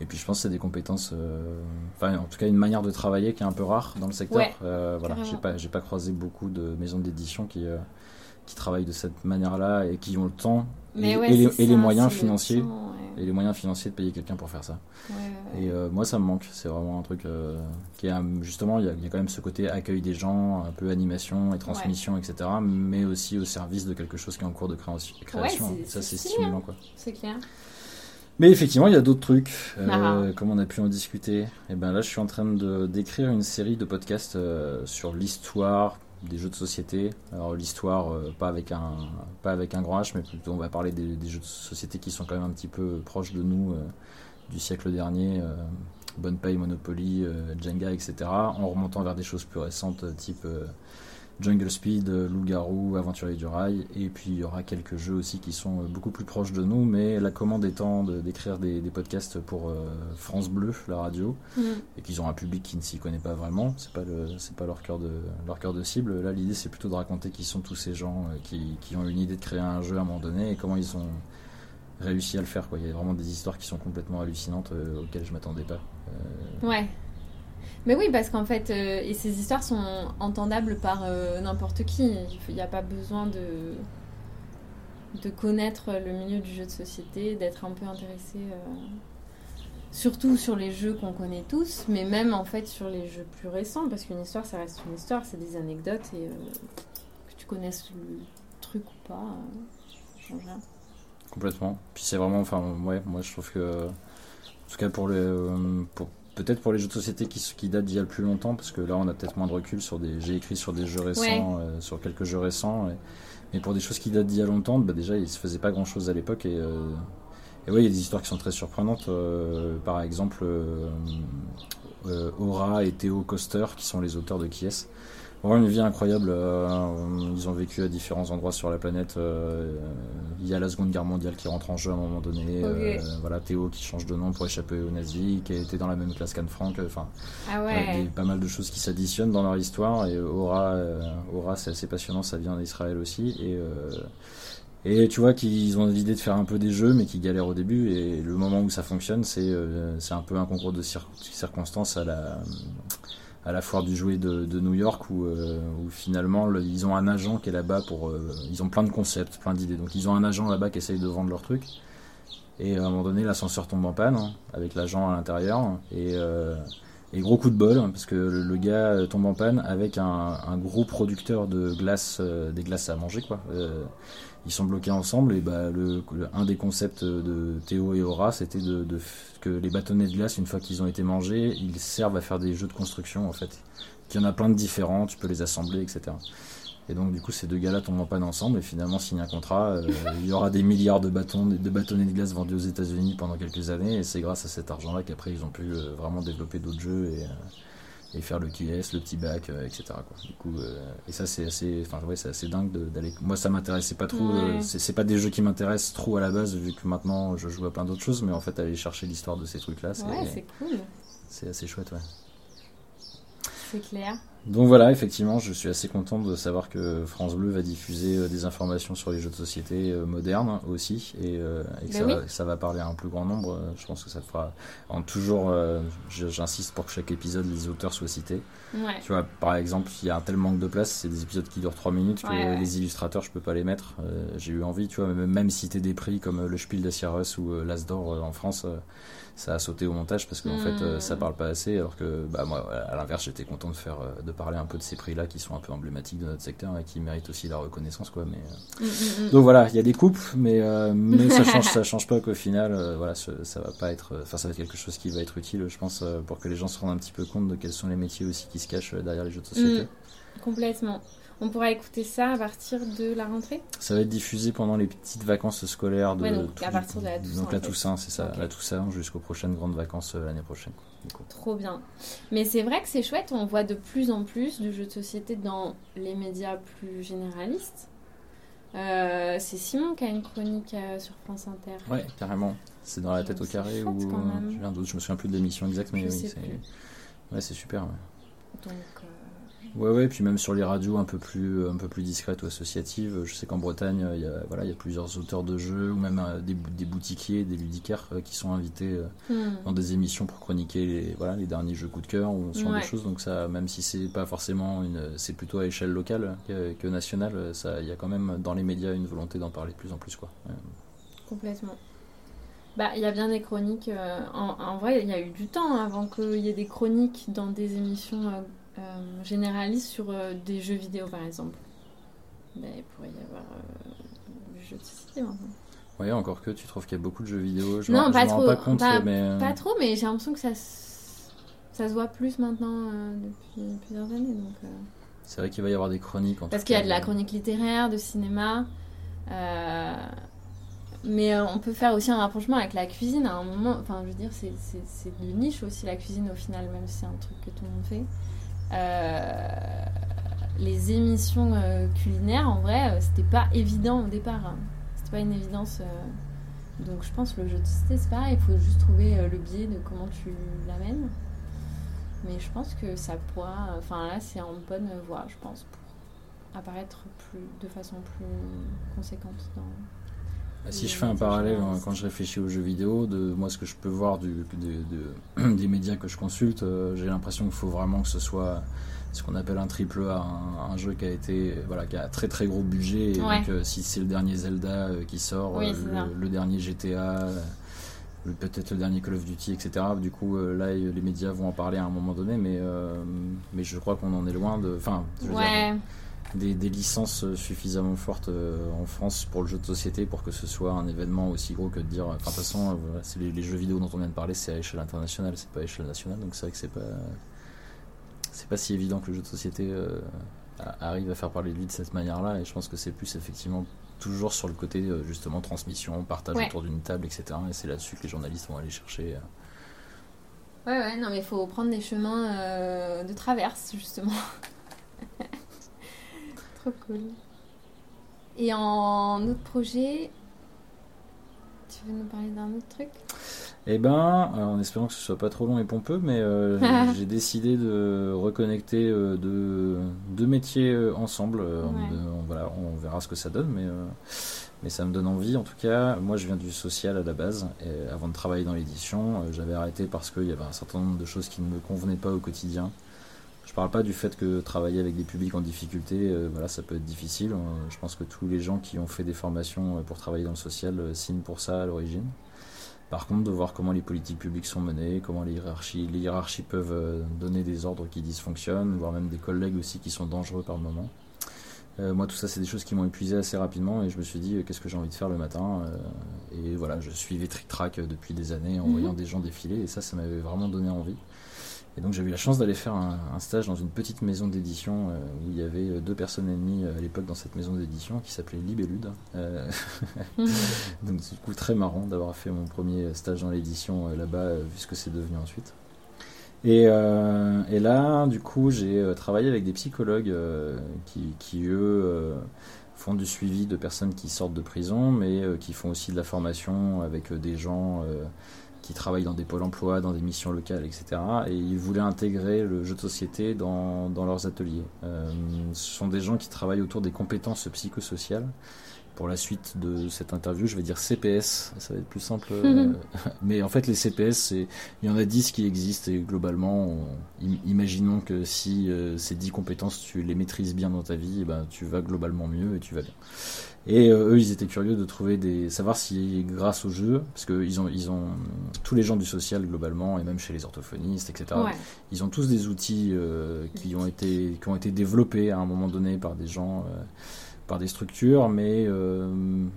D: et puis je pense que c'est des compétences, euh, enfin en tout cas une manière de travailler qui est un peu rare dans le secteur.
C: Ouais,
D: voilà, j'ai pas pas croisé beaucoup de maisons d'édition qui qui travaillent de cette manière-là et qui ont le temps et,
C: Mais ouais,
D: et les, et moyens
C: le
D: financiers
C: temps, ouais.
D: et les moyens financiers de payer quelqu'un pour faire ça.
C: Ouais.
D: Et euh, moi, ça me manque. C'est vraiment un truc euh, qui est justement, il y, a, il y a quand même ce côté accueil des gens, un peu animation et transmission, etc. Mais aussi au service de quelque chose qui est en cours de création. ça,
C: c'est
D: stimulant, quoi.
C: C'est clair.
D: Mais effectivement, il y a d'autres trucs, euh,
C: Ah.
D: comme on a pu en discuter. Et ben là, je suis en train de d'écrire une série de podcasts euh, sur l'histoire des jeux de société. Alors l'histoire, euh, pas avec un pas avec un grand H, mais plutôt on va parler des, jeux de société qui sont quand même un petit peu proches de nous euh, du siècle dernier. Euh, Bonne Paye, Monopoly, euh, Jenga, etc. En remontant vers des choses plus récentes, euh, type euh, Jungle Speed, Loup-garou, Aventurier du rail, et puis il y aura quelques jeux aussi qui sont beaucoup plus proches de nous, mais la commande étant d'écrire des, podcasts pour France Bleu, la radio,
C: Mm.
D: et qu'ils ont un public qui ne s'y connaît pas vraiment, c'est pas le, c'est pas leur cœur de leur cœur de cible. Là, l'idée c'est plutôt de raconter qui sont tous ces gens euh, qui, qui ont une idée de créer un jeu à un moment donné et comment ils ont réussi à le faire. Quoi. Il y a vraiment des histoires qui sont complètement hallucinantes euh, auxquelles je m'attendais pas. Euh,
C: Ouais. Mais oui, parce qu'en fait, euh, et ces histoires sont entendables par euh, n'importe qui. Il n'y a pas besoin de de connaître le milieu du jeu de société, d'être un peu intéressé, euh, surtout sur les jeux qu'on connaît tous, mais même en fait sur les jeux plus récents, parce qu'une histoire, ça reste une histoire, c'est des anecdotes, et que tu connaisses le truc ou pas, change rien.
D: Complètement. Puis c'est vraiment, enfin, ouais, moi je trouve que, en tout cas pour euh, pour, peut-être pour les jeux de société qui, qui datent d'il y a le plus longtemps, parce que là on a peut-être moins de recul sur des, j'ai écrit sur des jeux récents, euh, sur quelques jeux récents, mais pour des choses qui datent d'il y a longtemps, bah déjà il se faisait pas grand chose à l'époque et, euh, et ouais, il y a des histoires qui sont très surprenantes. euh, par exemple, euh, Aura et Théo Coster, qui sont les auteurs de Qui Vraiment une vie incroyable. euh, ils ont vécu à différents endroits sur la planète. euh, il y a la Seconde Guerre mondiale qui rentre en jeu à un moment donné. euh, voilà, Théo qui change de nom pour échapper aux nazis, qui a été dans la même classe qu'Anne Frank. Enfin,
C: Ah
D: il y a des- pas mal de choses qui s'additionnent dans leur histoire. Et Aura, euh, Aura c'est assez passionnant. Ça vient d'Israël aussi. Et euh, et tu vois qu'ils ont l'idée de faire un peu des jeux, mais qui galèrent au début. Et le moment où ça fonctionne, c'est euh, c'est un peu un concours de cir- circonstances à la, à la foire du jouet de, New York, où, euh, finalement le- ils ont un agent qui est là-bas pour. euh, ils ont plein de concepts, plein d'idées. Donc ils ont un agent là-bas qui essaye de vendre leur truc. Et à un moment donné, l'ascenseur tombe en panne, hein, avec l'agent à l'intérieur. Et. euh, et gros coup de bol, hein, parce que le, gars euh, tombe en panne avec un, un gros producteur de glace, euh, des glaces à manger, quoi. Euh, ils sont bloqués ensemble, et bah, le, le- un des concepts de Théo et Aura, c'était de, de que les bâtonnets de glace, une fois qu'ils ont été mangés, ils servent à faire des jeux de construction, en fait. Qu'il y en a plein de différents, tu peux les assembler, etc. Et donc, du coup, ces deux gars-là tombent en panne ensemble, et finalement signent un contrat. euh, il y aura des milliards de bâtons, de bâtonnets de glace vendus aux États-Unis pendant quelques années, et c'est grâce à cet argent-là qu'après ils ont pu euh, vraiment développer d'autres jeux et, euh, et faire le QS, le petit bac, etc. Quoi. Du coup, et ça c'est assez, ouais, assez dingue d'aller. Moi, ça m'intéressait pas trop.
C: Ouais.
D: c'est pas des jeux qui m'intéressent trop à la base, vu que maintenant je joue à plein d'autres choses, mais en fait aller chercher l'histoire de ces trucs-là, c'est
C: Ouais, c'est cool,
D: c'est assez chouette, ouais.
C: C'est clair.
D: Donc voilà, effectivement, je suis assez content de savoir que France Bleu va diffuser euh, des informations sur les jeux de société euh, modernes aussi, et, euh, et que
C: Ben
D: ça,
C: oui.
D: va, ça va parler à un plus grand nombre. Je pense que ça fera. En toujours, j'insiste pour que chaque épisode, les auteurs soient cités.
C: Ouais.
D: Tu vois, par exemple, il y a un tel manque de place, c'est des épisodes qui durent 3 minutes que
C: Ouais, ouais.
D: les illustrateurs, je peux pas les mettre. J'ai eu envie, tu vois, même, citer des prix comme le Spiel des Sierras ou l'As d'Or euh, en France, ça a sauté au montage parce qu'en
C: Mm.
D: fait, euh, ça parle pas assez. Alors que, bah, moi, à l'inverse, j'étais content de faire, euh, de parler un peu de ces prix-là qui sont un peu emblématiques de notre secteur et qui méritent aussi la reconnaissance, quoi. Mais, euh,
C: Mm, mm, mm.
D: donc voilà, il y a des coupes, mais, euh, mais ça [LAUGHS] change, ça change pas qu'au final, voilà, ce- ça va pas être, enfin, ça va être quelque chose qui va être utile, je pense, pour que les gens se rendent un petit peu compte de quels sont les métiers aussi qui se cachent derrière les jeux de société.
C: Complètement. On pourra écouter ça à partir de la rentrée
D: Ça va être diffusé pendant les petites vacances scolaires de
C: Ouais, donc
D: tout-
C: à partir de la Toussaint,
D: Donc la. Toussaint, c'est ça, la Toussaint jusqu'aux prochaines grandes vacances euh, l'année prochaine. du.
C: Trop bien. Mais c'est vrai que c'est chouette, on voit de plus en plus de jeux de société dans les médias plus généralistes. Euh, c'est Simon qui a une chronique euh, sur France Inter.
D: Ouais, carrément. C'est dans la tête au carré ou je viens d'autre, je me souviens plus de l'émission exacte, mais
C: Je
D: oui, c'est
C: plus.
D: ouais, c'est super. Ouais.
C: Donc, euh,
D: Ouais, ouais, puis même sur les radios un peu plus, un peu plus discrètes ou associatives, je sais qu'en Bretagne, il y a, voilà, il y a plusieurs auteurs de jeux ou même euh, des, des boutiquiers, des ludicaires euh, qui sont invités euh,
C: hmm.
D: dans des émissions pour chroniquer les, voilà, les derniers jeux coup de cœur ou ce genre
C: Ouais.
D: de choses. Donc ça, même si c'est pas forcément une, c'est plutôt à échelle locale que, que nationale, ça, il y a quand même dans les médias une volonté d'en parler de plus en plus, quoi.
C: Complètement. Bah, il y a bien des chroniques. euh, en, en vrai, il y a eu du temps avant qu'il y ait des chroniques dans des émissions euh, euh, généralistes sur euh, des jeux vidéo, par exemple. Mais il pourrait y avoir euh, du jeu de société maintenant.
D: Ouais, encore que tu trouves qu'il y a beaucoup de jeux vidéo. Je
C: Non, pas
D: je
C: trop,
D: pas compte,
C: pas-
D: mais euh,
C: Pas trop, mais j'ai l'impression que ça, s- ça se voit plus maintenant depuis plusieurs années. Donc,
D: c'est vrai qu'il va y avoir des chroniques. En
C: Parce qu'il y a de la chronique littéraire, de cinéma. Mais euh, on peut faire aussi un rapprochement avec la cuisine à un moment. Enfin, je veux dire, c'est- c'est c'est de niche aussi la cuisine au final, même si c'est un truc que tout le monde fait. Euh, les émissions euh, culinaires, en vrai, euh, c'était pas évident au départ. hein. C'était pas une évidence. Donc je pense que le jeu de société, c'est pareil, il faut juste trouver le biais de comment tu l'amènes. Mais je pense que ça pourra. Enfin là, c'est en bonne voie, je pense, pour apparaître plus, de façon plus conséquente dans.
D: Bah, Si je fais un parallèle hein, quand je réfléchis aux jeux vidéo, de moi ce que je peux voir du, de- de- [CLEARS THROAT] des médias que je consulte, euh, j'ai l'impression qu'il faut vraiment que ce soit ce qu'on appelle un triple A, un, un jeu qui a été voilà qui a un très très gros budget. Et
C: Ouais.
D: donc euh, si c'est le dernier Zelda euh, qui sort,
C: Oui,
D: le, le dernier GTA, peut-être le dernier Call of Duty, etc. Du coup là les médias vont en parler à un moment donné, mais mais je crois qu'on en est loin de, enfin je veux dire,
C: Ouais,
D: des, des licences suffisamment fortes euh, en France pour le jeu de société pour que ce soit un événement aussi gros que de dire. Enfin, de toute façon, euh, c'est les, les jeux vidéo dont on vient de parler, c'est à échelle internationale, c'est pas à échelle nationale, donc c'est vrai que c'est pas. C'est pas si évident que le jeu de société euh, arrive à faire parler de lui de cette manière-là, et je pense que c'est plus effectivement toujours sur le côté justement transmission, partage
C: Ouais.
D: autour d'une table, etc. Et c'est là-dessus que les journalistes vont aller chercher. euh,
C: ouais, ouais, non, mais il faut prendre des chemins euh, de traverse, justement. [LAUGHS] Trop cool. Et en autre projet, tu veux nous parler d'un autre truc?
D: Eh ben, en espérant que ce soit pas trop long et pompeux, mais euh, [LAUGHS] j'ai décidé de reconnecter euh, deux, deux métiers euh, ensemble. Euh,
C: Ouais.
D: on- voilà, on verra ce que ça donne, mais, euh, mais ça me donne envie. En tout cas, moi, je viens du social à la base. Et avant de travailler dans l'édition, euh, j'avais arrêté parce qu'il y avait un certain nombre de choses qui ne me convenaient pas au quotidien. Je parle pas du fait que travailler avec des publics en difficulté, euh, voilà, ça peut être difficile. Euh, je pense que tous les gens qui ont fait des formations euh, pour travailler dans le social euh, signent pour ça à l'origine. Par contre, de voir comment les politiques publiques sont menées, comment les hiérarchies, les hiérarchies peuvent euh, donner des ordres qui dysfonctionnent, voire même des collègues aussi qui sont dangereux par moment. Euh, moi, tout ça, c'est des choses qui m'ont épuisé assez rapidement et je me suis dit, qu'est-ce que j'ai envie de faire le matin Et voilà, je suivais Trick Track depuis des années en
C: Mhm.
D: voyant des gens défiler et ça, ça m'avait vraiment donné envie. Et donc, j'ai eu la chance d'aller faire un, un stage dans une petite maison d'édition euh, où il y avait euh, deux personnes et demie euh, à l'époque dans cette maison d'édition qui s'appelait Libellude. Euh, [LAUGHS] donc du coup très marrant d'avoir fait mon premier stage dans l'édition euh, là-bas, vu ce que c'est devenu ensuite. Et, et là, du coup, j'ai travaillé avec des psychologues qui, qui, eux, font du suivi de personnes qui sortent de prison, mais qui font aussi de la formation avec des gens qui travaillent dans des pôles emploi, dans des missions locales, etc. Et ils voulaient intégrer le jeu de société dans, dans leurs ateliers. Euh, ce sont des gens qui travaillent autour des compétences psychosociales pour la suite de cette interview, je vais dire CPS, ça va être plus simple. [LAUGHS] euh, mais en fait, les CPS, il y en a 10 qui existent et globalement, on- im- imaginons que si euh, ces 10 compétences, tu les maîtrises bien dans ta vie, eh ben, tu vas globalement mieux et tu vas bien. Et euh, eux, ils étaient curieux de trouver des, savoir si grâce au jeu, parce que ils ont, ils ont tous les gens du social globalement, et même chez les orthophonistes, etc.
C: Ouais.
D: Ils ont tous des outils euh, qui ont été qui ont été développés à un moment donné par des gens, euh, par des structures, mais euh,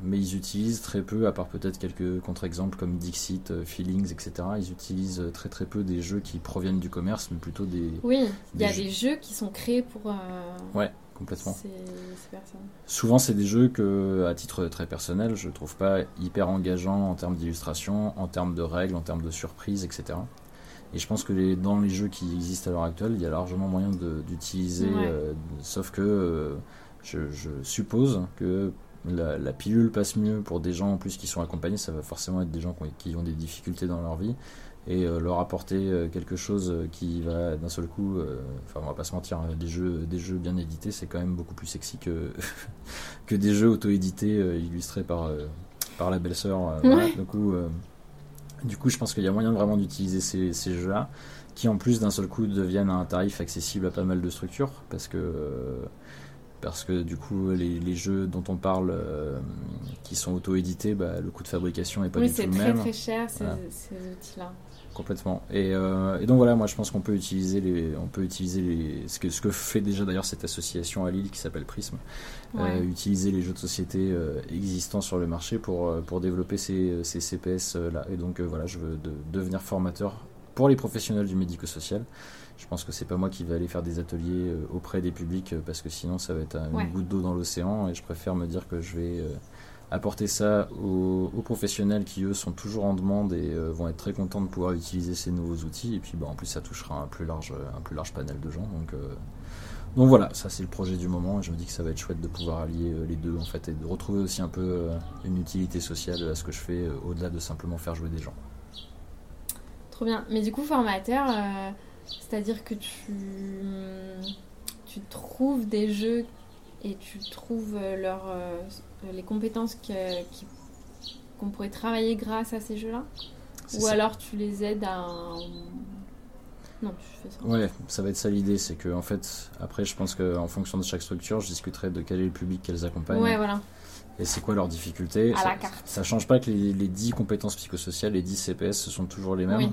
D: mais ils utilisent très peu, à part peut-être quelques contre-exemples comme Dixit, Feelings, etc. Ils utilisent très très peu des jeux qui proviennent du commerce, mais plutôt des
C: Oui, il y a
D: Des jeux.
C: des jeux qui sont créés pour euh,
D: ouais complètement. Souvent, c'est des jeux que, à titre très personnel, je trouve pas hyper engageants en termes d'illustration, en termes de règles, en termes de surprises, etc. Et je pense que les, dans les jeux qui existent à l'heure actuelle, il y a largement moyen d'utiliser,
C: Ouais.
D: euh, sauf que euh, je, je suppose que la, la pilule passe mieux pour des gens en plus qui sont accompagnés, ça va forcément être des gens qui ont, qui ont des difficultés dans leur vie. Et euh, leur apporter euh, quelque chose euh, qui va d'un seul coup, enfin on va pas se mentir, hein, des jeux, des jeux bien édités, c'est quand même beaucoup plus sexy que, [LAUGHS] que des jeux auto-édités illustrés par, par la belle-sœur. voilà. Du coup, du coup, je pense qu'il y a moyen vraiment d'utiliser ces, ces jeux-là, qui en plus d'un seul coup deviennent à un tarif accessible à pas mal de structures, parce que euh, parce que du coup les, les jeux dont on parle euh, qui sont auto-édités, bah, le coût de fabrication est pas
C: oui,
D: du tout
C: c'est
D: le
C: très
D: même.
C: très cher ces,
D: Voilà.
C: ces outils-là.
D: Complètement. Et, euh, et donc voilà, moi je pense qu'on peut utiliser les, on peut utiliser les, ce que ce que fait déjà d'ailleurs cette association à Lille qui s'appelle Prism,
C: Ouais.
D: euh, utiliser les jeux de société euh, existants sur le marché pour pour développer ces, ces CPS là. Et donc voilà, je veux de- devenir formateur pour les professionnels du médico-social. Je pense que c'est pas moi qui vais aller faire des ateliers auprès des publics parce que sinon ça va être une
C: Ouais.
D: goutte d'eau dans l'océan et je préfère me dire que je vais apporter ça aux, professionnels qui eux sont toujours en demande et euh, vont être très contents de pouvoir utiliser ces nouveaux outils. Et puis bah, en plus ça touchera un plus large un plus large panel de gens. Donc euh, donc voilà ça c'est le projet du moment. Et je me dis que ça va être chouette de pouvoir allier euh, les deux en fait et de retrouver aussi un peu une utilité sociale à ce que je fais au-delà de simplement faire jouer des gens.
C: Trop bien. Mais du coup formateur c'est-à-dire que tu tu trouves des jeux et tu trouves leur euh, les compétences qu'on pourrait travailler grâce à ces jeux-là? Ou alors tu les aides à.
D: Non, tu fais ça. Ouais, ça va être ça l'idée, c'est que en fait, après, je pense qu'en fonction de chaque structure, je discuterai de quel est le public qu'elles accompagnent.
C: Ouais, voilà.
D: Et c'est quoi leurs difficultés.
C: À
D: ça,
C: la carte.
D: Ça change pas que les, les 10 compétences psychosociales, les 10 CPS, ce sont toujours les mêmes? Oui.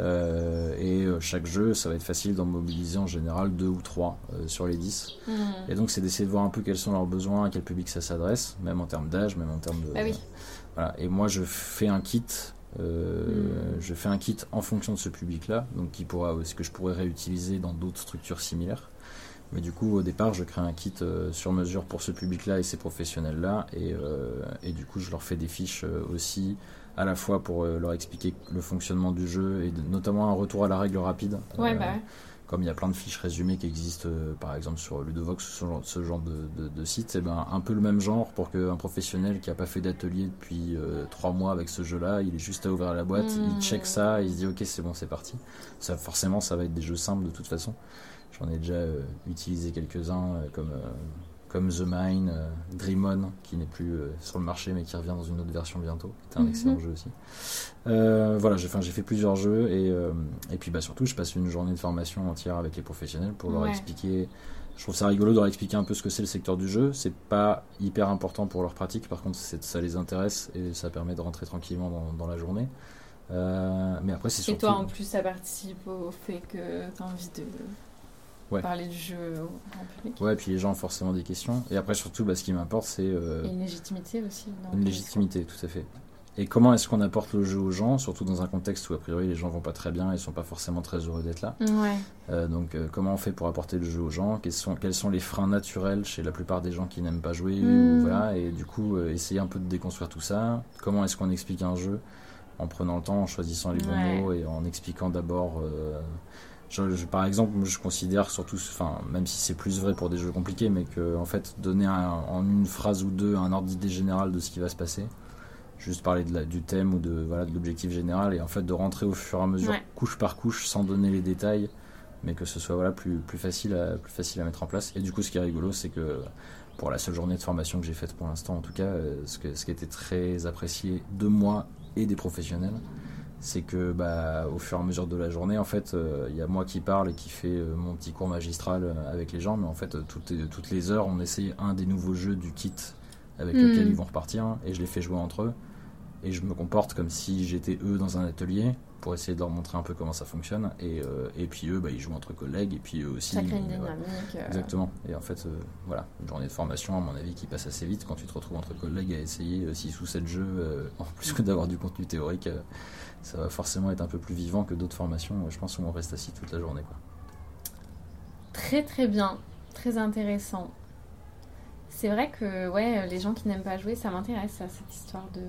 D: Euh, et euh, chaque jeu, ça va être facile d'en mobiliser en général deux ou trois euh, sur les 10. Hmm. Et donc, c'est d'essayer de voir un peu quels sont leurs besoins, à quel public ça s'adresse, même en termes d'âge, même en termes de.
C: Ah oui.
D: voilà. Et moi, je fais un kit. Hmm. Je fais un kit en fonction de ce public-là, donc qui pourra, ce que je pourrais réutiliser dans d'autres structures similaires. Mais du coup, au départ, je crée un kit sur mesure pour ce public-là et ces professionnels-là, et, et, du coup, je leur fais des fiches aussi à la fois pour euh, leur expliquer le fonctionnement du jeu et notamment un retour à la règle rapide.
C: Ouais, bah
D: Comme il y a plein de fiches résumées qui existent, euh, par exemple sur Ludovox, ce genre, ce genre de, de, site, c'est ben, un peu le même genre pour qu'un professionnel qui n'a pas fait d'atelier depuis trois mois avec ce jeu-là, il est juste à ouvrir la boîte, il hmm. check ça, il se dit ok c'est bon c'est parti. Ça forcément ça va être des jeux simples de toute façon. J'en ai déjà utilisé quelques-uns comme comme The Mine, euh, Dream On, qui n'est plus euh, sur le marché mais qui revient dans une autre version bientôt, qui est un mhm. excellent jeu aussi. Euh, voilà, j'ai fait plusieurs jeux et, et puis bah, surtout je passe une journée de formation entière avec les professionnels pour leur expliquer. Je trouve ça rigolo de leur expliquer un peu ce que c'est le secteur du jeu. C'est pas hyper important pour leur pratique, par contre ça les intéresse et ça permet de rentrer tranquillement dans, dans la journée. mais après c'est surtout.
C: Et toi en plus ça participe au fait que tu as envie de parler du jeu en public.
D: Ouais, puis les gens ont forcément des questions. Et après, surtout, bah, ce qui m'importe, c'est.
C: Euh, une légitimité aussi.
D: une légitimité, tout à fait. Et comment est-ce qu'on apporte le jeu aux gens, surtout dans un contexte où a priori les gens vont pas très bien et sont pas forcément très heureux d'être là?
C: Ouais.
D: Euh, donc euh, comment on fait pour apporter le jeu aux gens? Quels sont, quels sont les freins naturels chez la plupart des gens qui n'aiment pas jouer hmm. voilà, Et du coup essayer un peu de déconstruire tout ça? Comment est-ce qu'on explique un jeu en prenant le temps, en choisissant les bons mots et en expliquant d'abord je, par exemple, je considère surtout, enfin, même si c'est plus vrai pour des jeux compliqués, mais que en fait, donner en une phrase ou deux un ordre d'idée général de ce qui va se passer, juste parler de la, du thème ou de voilà de l'objectif général, et en fait de rentrer au fur et à mesure, couche par couche, sans donner les détails, mais que ce soit voilà plus plus facile à plus facile à mettre en place. Et du coup, ce qui est rigolo, c'est que pour la seule journée de formation que j'ai faite pour l'instant, en tout cas, euh, ce, que, ce qui était très apprécié de moi et des professionnels, c'est que bah, au fur et à mesure de la journée, en fait, euh, il y a moi qui parle et qui fait euh, mon petit cours magistral euh, avec les gens, mais en fait, toutes, toutes les heures, on essaye un des nouveaux jeux du kit avec hmm. lequel ils vont repartir, et je les fais jouer entre eux, et je me comporte comme si j'étais eux dans un atelier pour essayer de leur montrer un peu comment ça fonctionne, et, et puis eux, bah, ils jouent entre collègues, et puis eux aussi.
C: Ça crée une dynamique.
D: Exactement, et en fait, voilà, une journée de formation, à mon avis, qui passe assez vite quand tu te retrouves entre collègues à essayer 6 ou 7 jeux, en plus que d'avoir du contenu théorique ça va forcément être un peu plus vivant que d'autres formations, je pense, où on reste assis toute la journée. Quoi.
C: Très très bien, très intéressant. C'est vrai que ouais, les gens qui n'aiment pas jouer, ça m'intéresse, cette histoire de...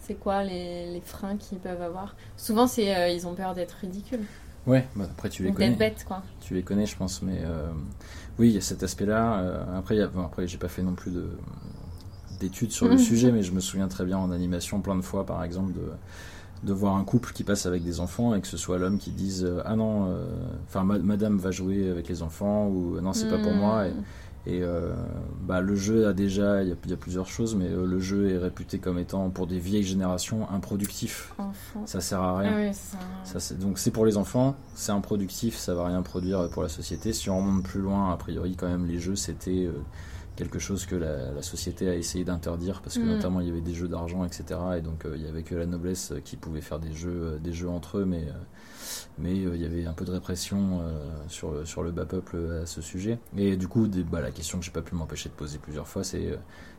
C: C'est quoi les, les freins qu'ils peuvent avoir? Souvent, c'est euh, ils ont peur d'être ridicules.
D: Ouais, bah après tu les connais.
C: D'être bête, quoi.
D: Tu les connais, je pense, mais euh, oui, il y a cet aspect-là. Euh, après, y après, j'ai pas fait non plus de d'études sur le sujet, mais je me souviens très bien en animation plein de fois, par exemple, de de voir un couple qui passe avec des enfants et que ce soit l'homme qui dise euh, ah non euh, enfin madame va jouer avec les enfants ou non c'est pas pour moi. Et, euh, bah, le jeu a déjà il y, a plusieurs choses mais le jeu est réputé comme étant pour des vieilles générations improductif. Ça sert à rien.
C: Ah
D: ça, donc c'est pour les enfants c'est improductif ça va rien produire pour la société. Si on remonte plus loin a priori quand même les jeux c'était quelque chose que la, société a essayé d'interdire parce que mm. notamment il y avait des jeux d'argent etc et donc euh, il y avait que la noblesse qui pouvait faire des jeux euh, des jeux entre eux mais euh, mais il y avait un peu de répression sur sur le bas peuple à ce sujet et du coup bah, la question que j'ai pas pu m'empêcher de poser plusieurs fois c'est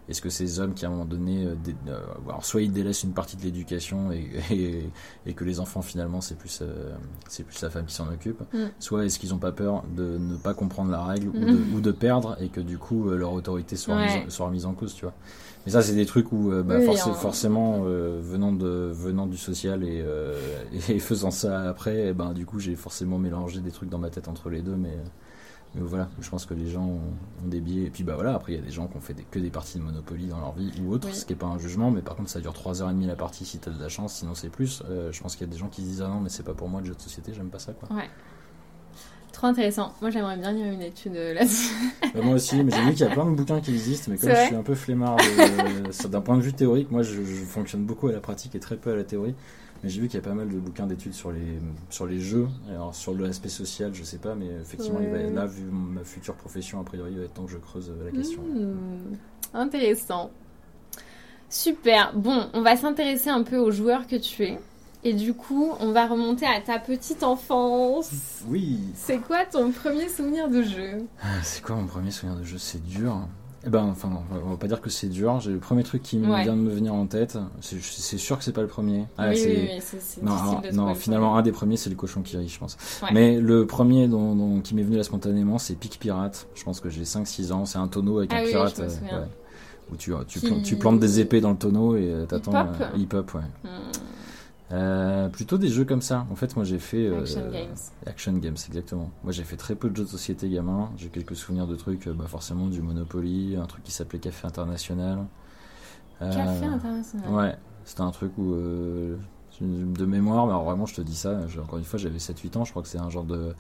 D: est-ce que ces hommes qui à un moment donné, euh, euh, alors soit ils délaissent une partie de l'éducation et, et, que les enfants finalement c'est plus euh, c'est plus la femme qui s'en occupe, mm. soit est-ce qu'ils n'ont pas peur de ne pas comprendre la règle ou, de, mm. ou, de, perdre et que du coup leur, autorité soit,
C: Ouais.
D: remise, soit remise en cause, tu vois. Mais ça, c'est des trucs où, euh, bah,
C: Oui,
D: forc-
C: en-
D: forcément, euh, venant, de, venant du social et, euh, [LAUGHS] et faisant ça après, eh ben, du coup, j'ai forcément mélangé des trucs dans ma tête entre les deux, mais, mais voilà, je pense que les gens ont, ont des biais. Et puis, bah voilà, après, il y a des gens qui ont fait des- que des parties de Monopoly dans leur vie ou autre,
C: Oui.
D: ce qui est pas un jugement, mais par contre, ça dure 3h30 la partie si t'as de la chance, sinon c'est plus. Je pense qu'il y a des gens qui se disent, ah non, mais c'est pas pour moi le jeu de société, j'aime pas ça, quoi.
C: Trop intéressant. Moi, j'aimerais bien lire une étude euh, là-dessus. [LAUGHS]
D: Bah, moi aussi, mais j'ai vu qu'il y a plein de bouquins qui existent, mais comme je suis un peu flemmard [LAUGHS] ça, d'un point de vue théorique, moi je, je fonctionne beaucoup à la pratique et très peu à la théorie. Mais j'ai vu qu'il y a pas mal de bouquins d'études sur les, sur les jeux. Alors sur l'aspect social, je sais pas, mais effectivement, il va, là, vu ma future profession, a priori, il va être temps que je creuse euh, la question.
C: Hmm, intéressant. Super. Bon, on va s'intéresser un peu aux joueurs que tu es. Et du coup, on va remonter à ta petite enfance.
D: Oui
C: C'est quoi ton premier souvenir de jeu?
D: Ah, C'est quoi mon premier souvenir de jeu? C'est dur. Eh ben, enfin, on va- pas dire que c'est dur. J'ai le premier truc qui
C: Ouais.
D: vient de me venir en tête. C'est sûr que c'est pas le premier. Ah,
C: oui,
D: c'est-
C: oui, oui, c'est
D: Non,
C: difficile
D: alors,
C: de
D: non, finalement, un des premiers, c'est le cochon qui rit, je pense.
C: Ouais.
D: Mais le premier dont, dont- qui m'est venu là spontanément, c'est Pic Pirate. Je pense que j'ai 5-6 ans. C'est un tonneau avec
C: Ah
D: un
C: oui,
D: pirate.
C: je me
D: euh,
C: souviens.
D: ouais. Où tu, tu,
C: Qui-
D: plantes, tu plantes des épées dans le tonneau et euh, t'attends.
C: Hip-hop
D: euh, ouais.
C: Hmm,
D: Euh, plutôt des jeux comme ça. En fait, moi j'ai fait. euh,
C: Action Games.
D: Action Games, exactement. Moi j'ai fait très peu de jeux de société gamin. J'ai quelques souvenirs de trucs, euh, bah, forcément du Monopoly, un truc qui s'appelait Café International. Euh,
C: Café international.
D: Ouais, c'était un truc où, de mémoire, mais alors vraiment, je te dis ça, je- encore une fois, j'avais 7-8 ans, je crois que c'est un genre de.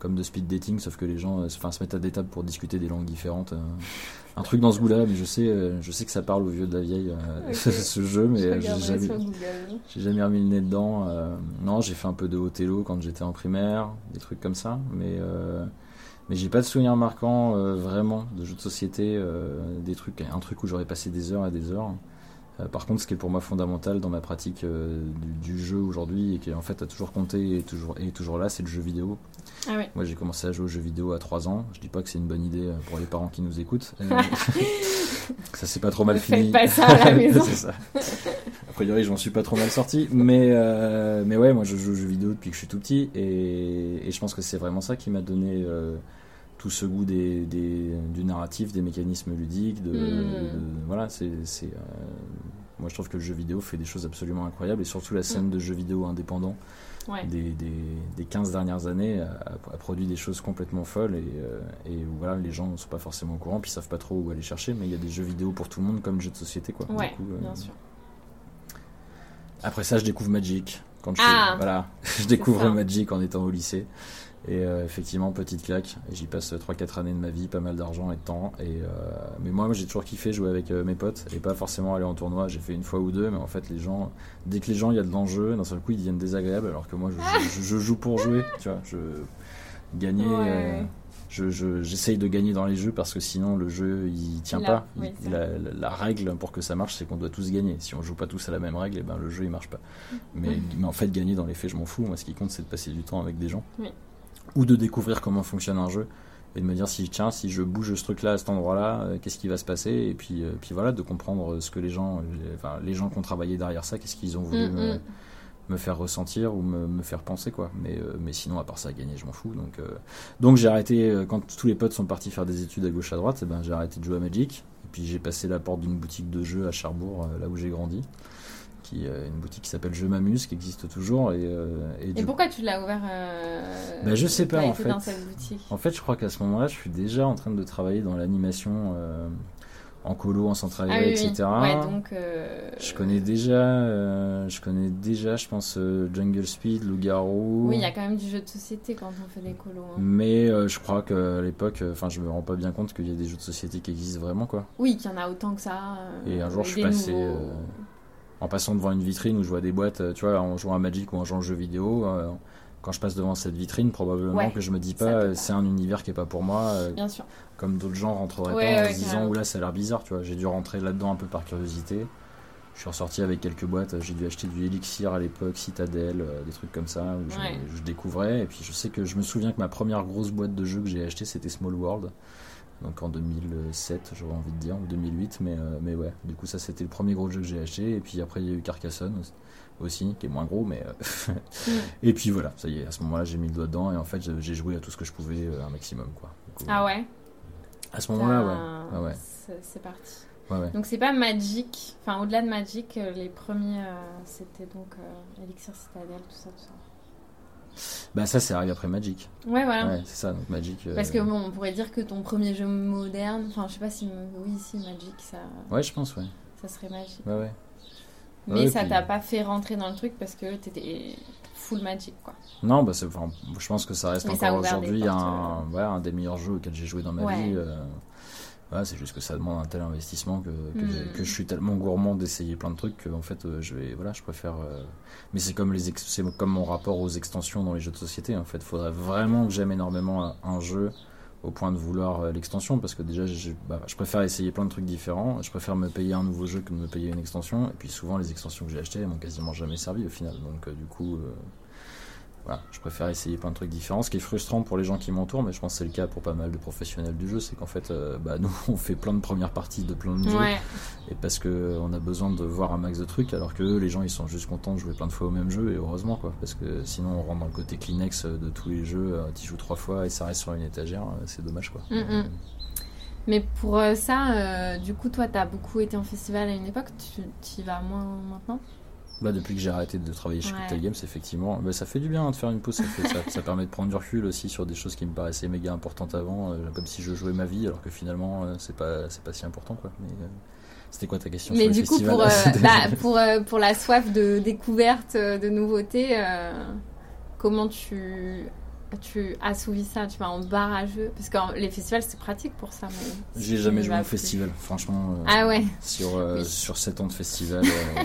D: Comme de speed dating, sauf que les gens euh, se- enfin, se mettent à des tables pour discuter des langues différentes. euh, un truc dans ce goût-là, mais je sais, euh, je sais que ça parle aux vieux de la vieille, [LAUGHS] ce jeu, mais
C: Je
D: j'ai jamais, remis le nez dedans. non, j'ai fait un peu de Othello quand j'étais en primaire, des trucs comme ça, mais. mais j'ai pas de souvenir marquant euh, vraiment de jeux de société, euh, des trucs, un truc où j'aurais passé des heures et des heures. Euh, par contre, ce qui est pour moi fondamental dans ma pratique euh, du, du jeu aujourd'hui et qui en fait a toujours compté et toujours, et toujours là, c'est le jeu vidéo.
C: Ah.
D: Moi, j'ai commencé à jouer aux jeux vidéo à 3 ans. Je dis pas que c'est une bonne idée euh, pour les parents qui nous écoutent. [LAUGHS] Ça s'est pas trop mal
C: Ne
D: fini.
C: faites pas ça à la [LAUGHS] maison.
D: ça. A priori, j'en suis pas trop mal sorti. Mais, euh, mais ouais, moi, je joue aux jeux vidéo depuis que je suis tout petit. Et, et je pense que c'est vraiment ça qui m'a donné euh, tout ce goût des, des- du narratif, des mécanismes ludiques. De,
C: Mm.
D: de- voilà, c'est. euh, moi, je trouve que le jeu vidéo fait des choses absolument incroyables. Et surtout, la scène de jeux vidéo indépendants
C: Ouais.
D: des, des, des 15 dernières années a, a produit des choses complètement folles et, euh, et où voilà, les gens ne sont pas forcément au courant puis ils savent pas trop où aller chercher mais il y a des jeux vidéo pour tout le monde comme le jeu de société quoi. Du
C: Ouais,
D: coup, euh,
C: bien sûr.
D: Après ça je découvre Magic quand je,
C: Ah,
D: voilà, [LAUGHS] je découvre
C: ça.
D: Magic en étant au lycée et euh, effectivement petite claque j'y passe 3-4 années de ma vie pas mal d'argent et de temps et euh, mais moi, j'ai toujours kiffé jouer avec euh, mes potes et pas forcément aller en tournoi j'ai fait une fois ou deux mais en fait les gens dès que les gens il y a de l'enjeu d'un seul coup ils deviennent désagréables alors que moi je, je- je joue pour jouer tu vois je gagner
C: Ouais.
D: je, je- j'essaye de gagner dans les jeux parce que sinon le jeu il tient pas.
C: oui,
D: Il-
C: c'est
D: la, la- la règle pour que ça marche c'est qu'on doit tous gagner. Si on joue pas tous à la même règle et ben le jeu il marche pas. Mais, mais en fait gagner dans les faits je m'en fous. Moi ce qui compte c'est de passer du temps avec des gens.
C: Oui.
D: Ou de découvrir comment fonctionne un jeu et de me dire si tiens si je bouge ce truc là à cet endroit là qu'est-ce qui va se passer et puis euh, puis voilà de comprendre ce que les gens euh, enfin les gens qui ont travaillé derrière ça qu'est-ce qu'ils ont voulu
C: Mm,
D: me,
C: mm.
D: me faire ressentir ou me, me faire penser quoi. Mais euh, mais sinon à part ça gagner je m'en fous. Donc euh, donc j'ai arrêté euh, quand tous les potes sont partis faire des études à gauche à droite eh ben j'ai arrêté de jouer à Magic. Et puis j'ai passé la porte d'une boutique de jeux à Cherbourg euh, là où j'ai grandi qui est une boutique qui s'appelle Je m'amuse qui existe toujours et, euh, et
C: Et
D: du
C: pourquoi tu l'as ouvert euh,
D: Bah, je sais pas, en fait.
C: dans cette boutique?
D: En fait, je crois qu'à ce moment-là, je suis déjà en train de travailler dans l'animation euh, en colo, en centre
C: Ah oui.
D: etc.
C: Ouais, donc. euh,
D: Je connais déjà, euh, je connais déjà, je pense euh, Jungle Speed, Loup Garou.
C: Oui, il y a quand même du jeu de société quand on fait des colos. hein.
D: Mais euh, je crois qu'à l'époque, euh, enfin, je me rends pas bien compte qu'il y a des jeux de société qui existent vraiment, quoi.
C: Oui, qu'il y en a autant que ça. euh,
D: Et un jour, je suis passé,
C: nouveaux.
D: En passant devant une vitrine où je vois des boîtes, euh, tu vois, en jouant à Magic ou en jouant aux jeux vidéo. euh, quand je passe devant cette vitrine, probablement
C: Ouais,
D: que je me dis pas, euh, c'est un univers qui est pas pour moi. euh,
C: Bien sûr.
D: comme d'autres gens rentreraient
C: Ouais,
D: pas en
C: ouais,
D: se disant oula ça a l'air bizarre tu vois j'ai dû rentrer là-dedans un peu par curiosité je suis ressorti avec quelques boîtes j'ai dû acheter du Elixir à l'époque Citadel euh, des trucs comme ça où je, découvrais et puis je sais que je me souviens que ma première grosse boîte de jeux que j'ai acheté c'était Small World donc en 2007 j'aurais envie de dire ou 2008 mais, euh, mais ouais du coup ça c'était le premier gros jeu que j'ai acheté et puis après il y a eu Carcassonne aussi- qui est moins gros mais euh, [LAUGHS]
C: Mm.
D: et puis voilà ça y est à ce moment là j'ai mis le doigt dedans et en fait j'ai- joué à tout ce que je pouvais euh, un maximum quoi coup,
C: Ah ouais
D: À ce moment-là, ouais. Ouais.
C: c'est- parti.
D: Ouais, ouais.
C: Donc c'est pas Magic, enfin au-delà de Magic, euh, les premiers euh, c'était donc euh, Elixir Citadel, tout ça, tout ça.
D: Bah, ça, c'est arrivé après Magic.
C: Ouais, voilà.
D: Ouais, c'est ça, donc Magic. euh,
C: Parce que bon, on pourrait dire que ton premier jeu moderne, enfin je sais pas si, oui, si Magic, ça,
D: Ouais, je pense, ouais.
C: ça serait Magic.
D: Ouais, ouais.
C: Mais
D: Ouais,
C: ça
D: puis-
C: t'a pas fait rentrer dans le truc parce que t'étais full Magic, quoi.
D: Non, bah, c'est- enfin, je pense que ça reste
C: Mais
D: encore aujourd'hui un, ouais, un des meilleurs jeux auxquels j'ai joué dans ma vie. euh, c'est juste que ça demande un tel investissement que, que, je suis tellement gourmand d'essayer plein de trucs que en fait, euh, je vais, voilà, je préfère. euh, Mais c'est comme les, ex- c'est comme mon rapport aux extensions dans les jeux de société. En fait, faudrait vraiment que j'aime énormément un, jeu au point de vouloir euh, l'extension parce que déjà, je, bah, je préfère essayer plein de trucs différents. Je préfère me payer un nouveau jeu que de me payer une extension. Et puis souvent, les extensions que j'ai achetées, elles m'ont quasiment jamais servi au final. Donc, euh, du coup. euh, voilà, je préfère essayer plein de trucs différents, ce qui est frustrant pour les gens qui m'entourent, mais je pense que c'est le cas pour pas mal de professionnels du jeu, c'est qu'en fait, euh, bah, nous, [LAUGHS] on fait plein de premières parties de plein de jeux,
C: Ouais,
D: et parce que on a besoin de voir un max de trucs, alors que eux, les gens, ils sont juste contents de jouer plein de fois au même jeu, et heureusement, quoi, parce que sinon, on rentre dans le côté Kleenex de tous les jeux, euh, tu joues trois fois et ça reste sur une étagère, euh, c'est dommage, quoi.
C: Mm, mm. mais pour euh, ça, du coup, toi, t'as beaucoup été en festival à une époque, tu tu y vas moins maintenant?
D: Bah, depuis que j'ai arrêté de travailler chez
C: Ouais.
D: Cocktail Games, effectivement, bah, ça fait du bien hein, de faire une pause. Ça, fait- ça, ça permet de prendre du recul aussi sur des choses qui me paraissaient méga importantes avant, euh, comme si je jouais ma vie, alors que finalement, euh, c'est pas, c'est pas si important. Quoi. Mais, euh, c'était quoi ta question
C: Mais
D: sur
C: du coup, pour, euh, [LAUGHS] bah, pour, pour la soif de découverte, de nouveautés, comment tu, tu assouvis ça? Tu vas en bar à jeu Parce que les festivals, c'est pratique pour ça. mais
D: J'ai
C: si
D: jamais joué au festival, franchement. euh,
C: Ah ouais
D: Sur, euh,
C: Oui.
D: sur 7 ans de festival. euh,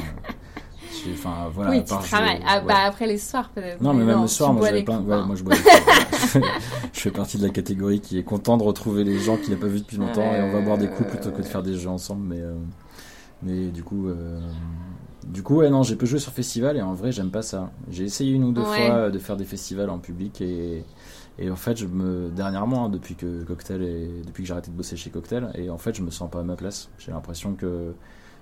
D: Enfin, voilà.
C: Oui, tu
D: part
C: travailles. Ah,
D: ouais.
C: bah, après les soirs, peut-être.
D: Non, mais même le
C: tu
D: soir, moi, plein. ouais,
C: hein.
D: moi, je bois des coups. [LAUGHS] je fais partie de la catégorie qui est content de retrouver les gens qu'il n'a pas vus depuis longtemps et on va boire des coups plutôt que de faire des jeux ensemble. Mais, euh, mais du coup, euh, du coup, ouais, non, j'ai peu joué sur festival et en vrai, j'aime pas ça. J'ai essayé une ou deux
C: Ouais.
D: fois euh, de faire des festivals en public et, et en fait, je me dernièrement, hein, depuis que Cocktail et depuis que j'ai arrêté de bosser chez Cocktail, et en fait, je me sens pas à ma place. J'ai l'impression que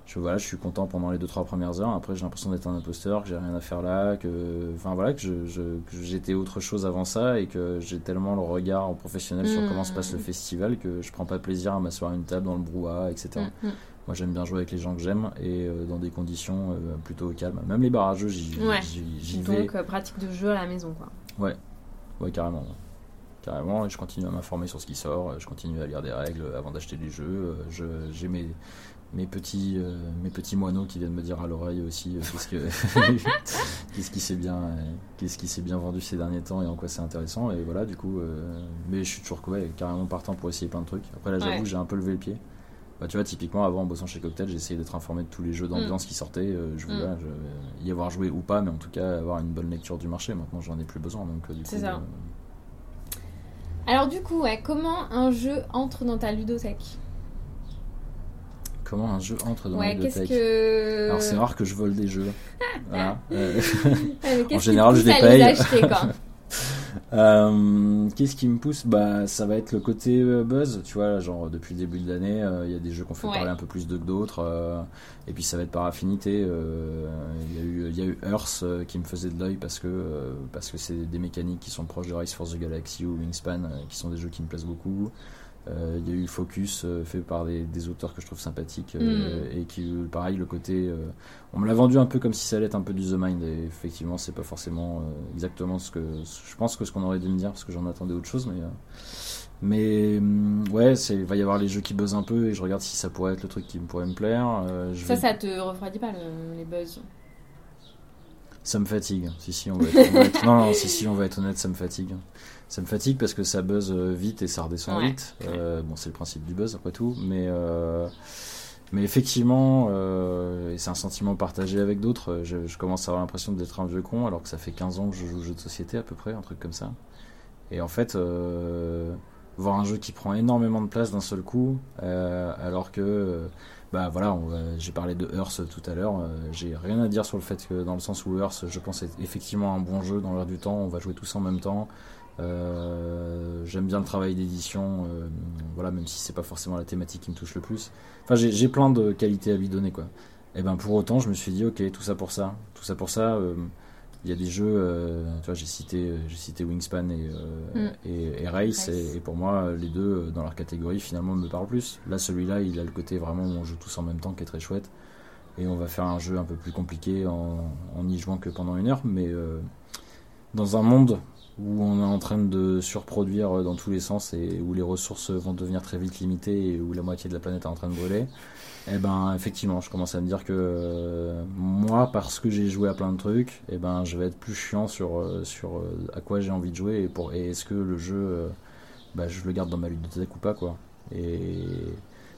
D: je voilà, je suis content pendant les 2-3 premières heures. Après, j'ai l'impression d'être un imposteur, que j'ai rien à faire là, que enfin voilà, que je- je- que j'étais autre chose avant ça et que j'ai tellement le regard en professionnel sur
C: Mm.
D: comment se passe le festival que je prends pas plaisir à m'asseoir à une table dans le brouhaha, etc.
C: Mm, mm.
D: Moi, j'aime bien jouer avec les gens que j'aime et euh, dans des conditions euh, plutôt calmes. Même les barrages, j'y
C: Ouais.
D: j'y- vais.
C: Donc, euh, pratique de jeu à la maison, quoi.
D: Ouais, carrément. ouais. Carrément, et je continue à m'informer sur ce qui sort, je continue à lire des règles avant d'acheter des jeux. je- J'ai mes, mes, petits, euh, mes petits moineaux qui viennent me dire à l'oreille aussi euh, qu'est-ce que- [LAUGHS] qu'est-ce qui s'est bien, euh, qu'est-ce qui s'est bien vendu ces derniers temps et en quoi c'est intéressant. Et voilà, du coup, mais je suis toujours ouais, carrément partant pour essayer plein de trucs. Après, là, j'avoue,
C: Ouais.
D: j'ai un peu levé le pied. Bah, tu vois, typiquement, avant, en bossant chez Cocktail, j'ai essayé d'être informé de tous les jeux d'ambiance qui sortaient. je
C: Mm.
D: voulais je- y avoir joué ou pas, mais en tout cas, avoir une bonne lecture du marché. Maintenant, j'en ai plus besoin. Donc, du
C: C'est
D: coup,
C: ça. Alors, du coup, ouais, comment un jeu entre dans ta ludothèque?
D: Comment un jeu entre dans
C: Ouais,
D: la bibliothèque
C: que.
D: Alors c'est rare que je vole des jeux. [LAUGHS] Voilà. Euh,
C: qui [LAUGHS]
D: général, je les paye.
C: acheter, quoi. [LAUGHS]
D: euh, Qu'est-ce qui me pousse? Bah ça va être le côté euh, buzz. Tu vois, genre depuis le début de l'année, euh, il y a des jeux qu'on fait
C: Ouais.
D: parler un peu plus d'eux que d'autres. et puis ça va être par affinité. Il y a eu, il y a eu Earth qui me faisait de l'œil parce que parce que c'est des mécaniques qui sont proches de Race for the Galaxy ou Wingspan, qui sont des jeux qui me plaisent beaucoup. Euh, Il y a eu Focus euh, fait par des, des auteurs que je trouve sympathiques euh,
C: Mm.
D: et qui pareil le côté euh, on me l'a vendu un peu comme si ça allait être un peu du The Mind et effectivement c'est pas forcément euh, exactement ce que je pense que ce qu'on aurait dû me dire parce que j'en attendais autre chose mais euh, mais hum, ouais il va y avoir les jeux qui buzzent un peu et je regarde si ça pourrait être le truc qui pourrait me plaire Euh, je
C: Ça,
D: vais-
C: ça te refroidit pas le- les buzz?
D: Ça me fatigue. Si, si, on va être, on va être- non, non, si, si, on va être honnête, ça me fatigue. Ça me fatigue parce que ça buzz euh, vite et ça redescend
C: Ouais.
D: vite. Euh, bon, c'est le principe du buzz après tout, mais euh, mais effectivement, euh, et c'est un sentiment partagé avec d'autres. euh, Je, je commence à avoir l'impression d'être un vieux con alors que ça fait 15 ans que je joue aux jeux de société à peu près, un truc comme ça. Et en fait, euh, voir un jeu qui prend énormément de place d'un seul coup, euh, alors que bah voilà, j'ai parlé de Earth tout à l'heure. euh, j'ai rien à dire sur le fait que dans le sens où Earth, je pense, est effectivement un bon jeu dans l'air du temps. On va jouer tous en même temps. Euh, J'aime bien le travail d'édition, euh, voilà, même si c'est pas forcément la thématique qui me touche le plus. Enfin, j'ai plein de qualités à lui donner, quoi. Et ben pour autant, je me suis dit, ok, tout ça pour ça, tout ça pour ça. Il y a des jeux, tu vois, j'ai cité, j'ai cité Wingspan et,
C: Mm.
D: et, et Race,
C: Race.
D: Et, et pour moi, les deux, dans leur catégorie, finalement, me parlent plus. Là, celui-là, il a le côté vraiment où on joue tous en même temps qui est très chouette. Et on va faire un jeu un peu plus compliqué en, en y jouant que pendant une heure, mais euh, dans un monde où on est en train de surproduire dans tous les sens et où les ressources vont devenir très vite limitées et où la moitié de la planète est en train de brûler, eh ben effectivement, je commence à me dire que euh, moi, parce que j'ai joué à plein de trucs, eh ben je vais être plus chiant sur euh, sur euh, à quoi j'ai envie de jouer et pour et est-ce que le jeu, bah, je le garde dans ma ludothèque ou pas quoi. Et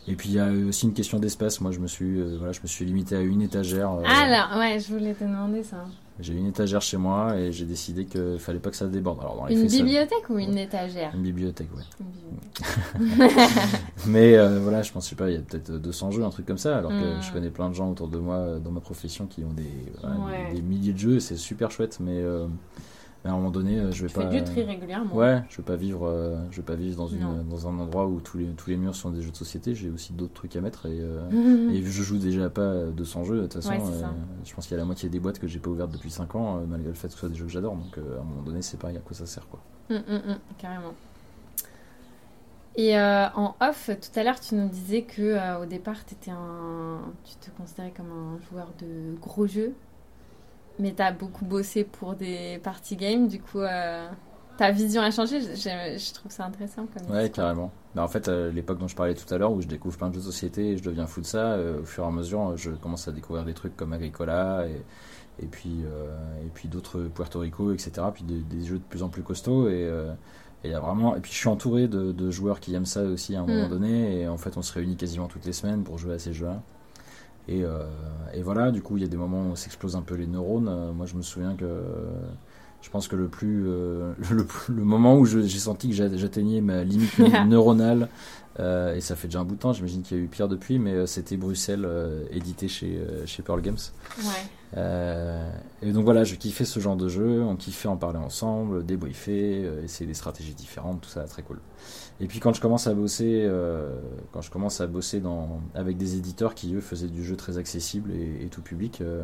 D: et puis il y a aussi une question d'espace. Moi, je me suis voilà, je me suis limité à une étagère. euh,
C: Alors, ouais, je voulais te demander ça.
D: J'ai une étagère chez moi et j'ai décidé qu'il fallait pas que ça déborde. Alors dans les
C: Une
D: faits, ça-
C: bibliothèque ou une étagère?
D: Une bibliothèque, [LAUGHS]
C: bibliothèque.
D: Mais euh, voilà, je pense, je sais pas, il y a peut-être 200 jeux, un truc comme ça, alors que
C: Mm.
D: je connais plein de gens autour de moi euh, dans ma profession qui ont des, voilà,
C: Ouais.
D: des, des milliers de jeux, et c'est super chouette, mais, euh, mais à un moment donné, euh, je vais
C: Je
D: pas.
C: fais du tri régulièrement.
D: Ouais, je vais pas vivre, euh, je vais pas vivre dans, une, dans un endroit où tous les, tous les murs sont des jeux de société. J'ai aussi d'autres trucs à mettre et, [LAUGHS] euh, et je joue déjà pas 200 jeux. De toute façon,
C: Ouais,
D: euh, je pense qu'il y a la moitié des boîtes que j'ai pas ouvertes depuis 5 ans, euh, malgré le fait que ce soit des jeux que j'adore. Donc euh, à un moment donné, c'est pareil à quoi ça sert quoi.
C: Mm, mm, mm, carrément. Et euh, en off, tout à l'heure, tu nous disais que euh, au départ, étais un... tu te considérais comme un joueur de gros jeux, mais tu as beaucoup bossé pour des party games. Du coup, euh, ta vision a changé. Je trouve ça intéressant. Comme
D: Ouais,
C: histoire.
D: carrément. Bah, en fait, euh, l'époque dont je parlais tout à l'heure, où je découvre plein de jeux de société et je deviens fou de ça, euh, au fur et à mesure, euh, je commence à découvrir des trucs comme Agricola et, et puis, et puis d'autres Puerto Rico, etc. Puis des, des jeux de plus en plus costauds. Et, et il y a vraiment... et puis je suis entouré de, de joueurs qui aiment ça aussi à un moment
C: Mm.
D: donné. Et en fait, on se réunit quasiment toutes les semaines pour jouer à ces jeux-là. Et, euh, et voilà, du coup, il y a des moments où on s'explose un peu les neurones. Euh, moi, je me souviens que je pense que le plus euh, [LAUGHS] le, le moment où j'ai senti que j'a- j'atteignais ma limite [LAUGHS] neuronale, euh, et ça fait déjà un bout de temps, j'imagine qu'il y a eu pire depuis, mais euh, c'était Bruxelles, euh, édité chez, euh, chez Pearl Games.
C: Ouais.
D: Euh, et donc voilà, je kiffais ce genre de jeu, on kiffait en parler ensemble, débriefer, euh, essayer des stratégies différentes, tout ça, très cool. Et puis quand je commence à bosser, euh, quand je commence à bosser dans, avec des éditeurs qui eux faisaient du jeu très accessible et, tout public, euh,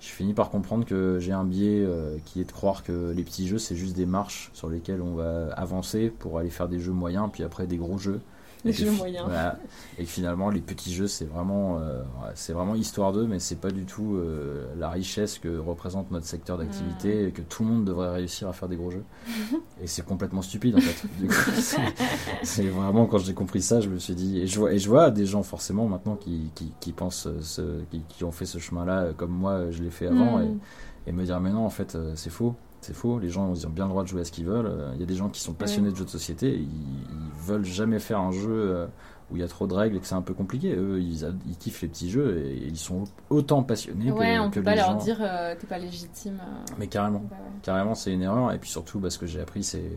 D: je finis par comprendre que j'ai un biais euh, qui est de croire que les petits jeux c'est juste des marches sur lesquelles on va avancer pour aller faire des jeux moyens, puis après des gros jeux. Que
C: jeux moyens.
D: voilà. et que finalement les petits jeux c'est vraiment euh, c'est vraiment histoire d'eux mais c'est pas du tout euh, la richesse que représente notre secteur d'activité et que tout le monde devrait réussir à faire des gros jeux et c'est complètement stupide en fait [LAUGHS] c'est- vraiment quand j'ai compris ça je me suis dit et je vois, et je vois des gens forcément maintenant qui, qui, qui pensent euh, ce, qui, qui ont fait ce chemin là comme moi je l'ai fait avant
C: Mm.
D: et, et me dire mais non en fait c'est faux c'est faux, les gens ils ont bien le droit de jouer à ce qu'ils veulent. Euh, Il y a des gens qui sont passionnés de jeux de société, ils, ils veulent jamais faire un jeu euh, où il y a trop de règles et que c'est un peu compliqué. Eux, ils, ils kiffent les petits jeux et ils sont autant passionnés
C: Ouais,
D: que,
C: on
D: que
C: peut pas
D: les
C: leur
D: gens.
C: dire euh, t'es pas légitime.
D: Mais carrément,
C: Bah ouais.
D: carrément, c'est une erreur. Et puis surtout, parce que j'ai appris, c'est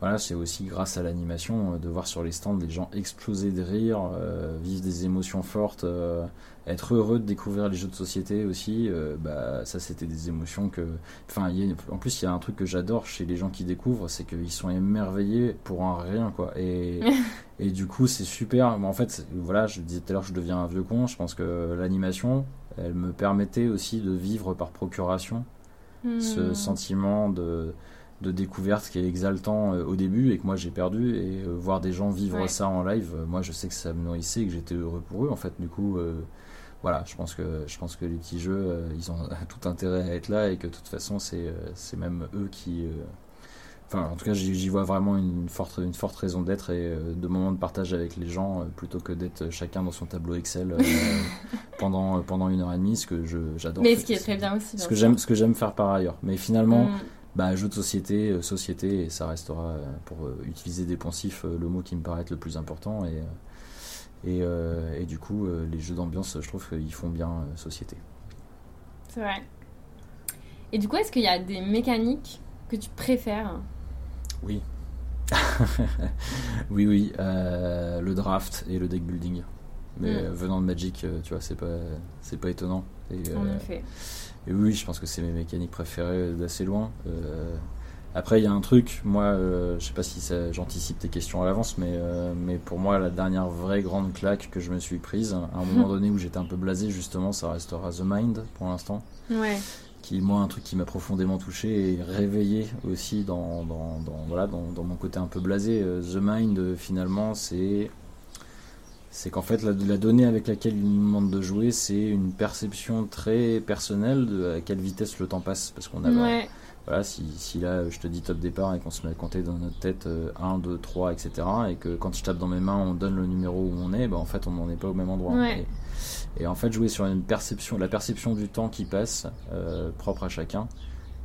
D: voilà, c'est aussi grâce à l'animation euh, de voir sur les stands des gens exploser de rire, euh, vivre des émotions fortes, euh, être heureux de découvrir les jeux de société aussi. euh, bah, ça, c'était des émotions que. Enfin, il y a- en plus, il y a un truc que j'adore chez les gens qui découvrent, c'est qu'ils sont émerveillés pour un rien, quoi. Et, [LAUGHS] et du coup, c'est super. Mais en fait, voilà, je disais tout à l'heure, je deviens un vieux con. Je pense que l'animation, elle me permettait aussi de vivre par procuration ce
C: Hmm.
D: sentiment de, de découverte qui est exaltant euh, au début et que moi j'ai perdu et euh, voir des gens vivre
C: Ouais.
D: ça en live euh, moi je sais que ça me nourrissait et que j'étais heureux pour eux en fait du coup voilà je pense que je pense que les petits jeux ils ont [LAUGHS] tout intérêt à être là et que de toute façon c'est c'est même eux qui Enfin, en tout cas, j'y vois vraiment une forte, une forte raison d'être et de moments de partage avec les gens plutôt que d'être chacun dans son tableau Excel [LAUGHS] pendant, pendant une heure et demie, ce que je- j'adore.
C: Mais ce qui est très bien aussi.
D: Ce que j'aime, ce que j'aime faire par ailleurs. Mais finalement,
C: Mm.
D: Bah, jeu de société, euh, société, et ça restera euh, pour euh, utiliser des poncifs le mot qui me paraît être le plus important. Et, et, et du coup, les jeux d'ambiance, je trouve qu'ils font bien société.
C: C'est vrai. Et du coup, est-ce qu'il y a des mécaniques que tu préfères? [LAUGHS]
D: Oui. oui, oui. le draft et le deck building. Mais
C: Mm.
D: euh, venant de Magic, tu vois, c'est pas, c'est pas étonnant. Et,
C: En effet.
D: Et oui, je pense que c'est mes mécaniques préférées d'assez loin. Euh, après, il y a un truc, moi, euh, je sais pas si j'anticipe tes questions à l'avance, mais, euh, mais pour moi, la dernière vraie grande claque que je me suis prise, à un moment [LAUGHS] donné où j'étais un peu blasé, justement, ça restera The Mind pour l'instant,
C: Ouais.
D: qui moi un truc qui m'a profondément touché et réveillé aussi dans, dans, dans voilà dans, dans, mon côté un peu blasé euh, The Mind finalement c'est c'est qu'en fait la, la, donnée avec laquelle il nous demande de jouer c'est une perception très personnelle de à quelle vitesse le temps passe parce qu'on a
C: Ouais.
D: voilà si, si là je te dis top départ et qu'on se met à compter dans notre tête euh, 1 2 3 etc et que quand je tape dans mes mains on donne le numéro où on est bah en fait on n'en est pas au même endroit
C: Ouais.
D: Et- et en fait, jouer sur une perception, la perception du temps qui passe, euh, propre à chacun,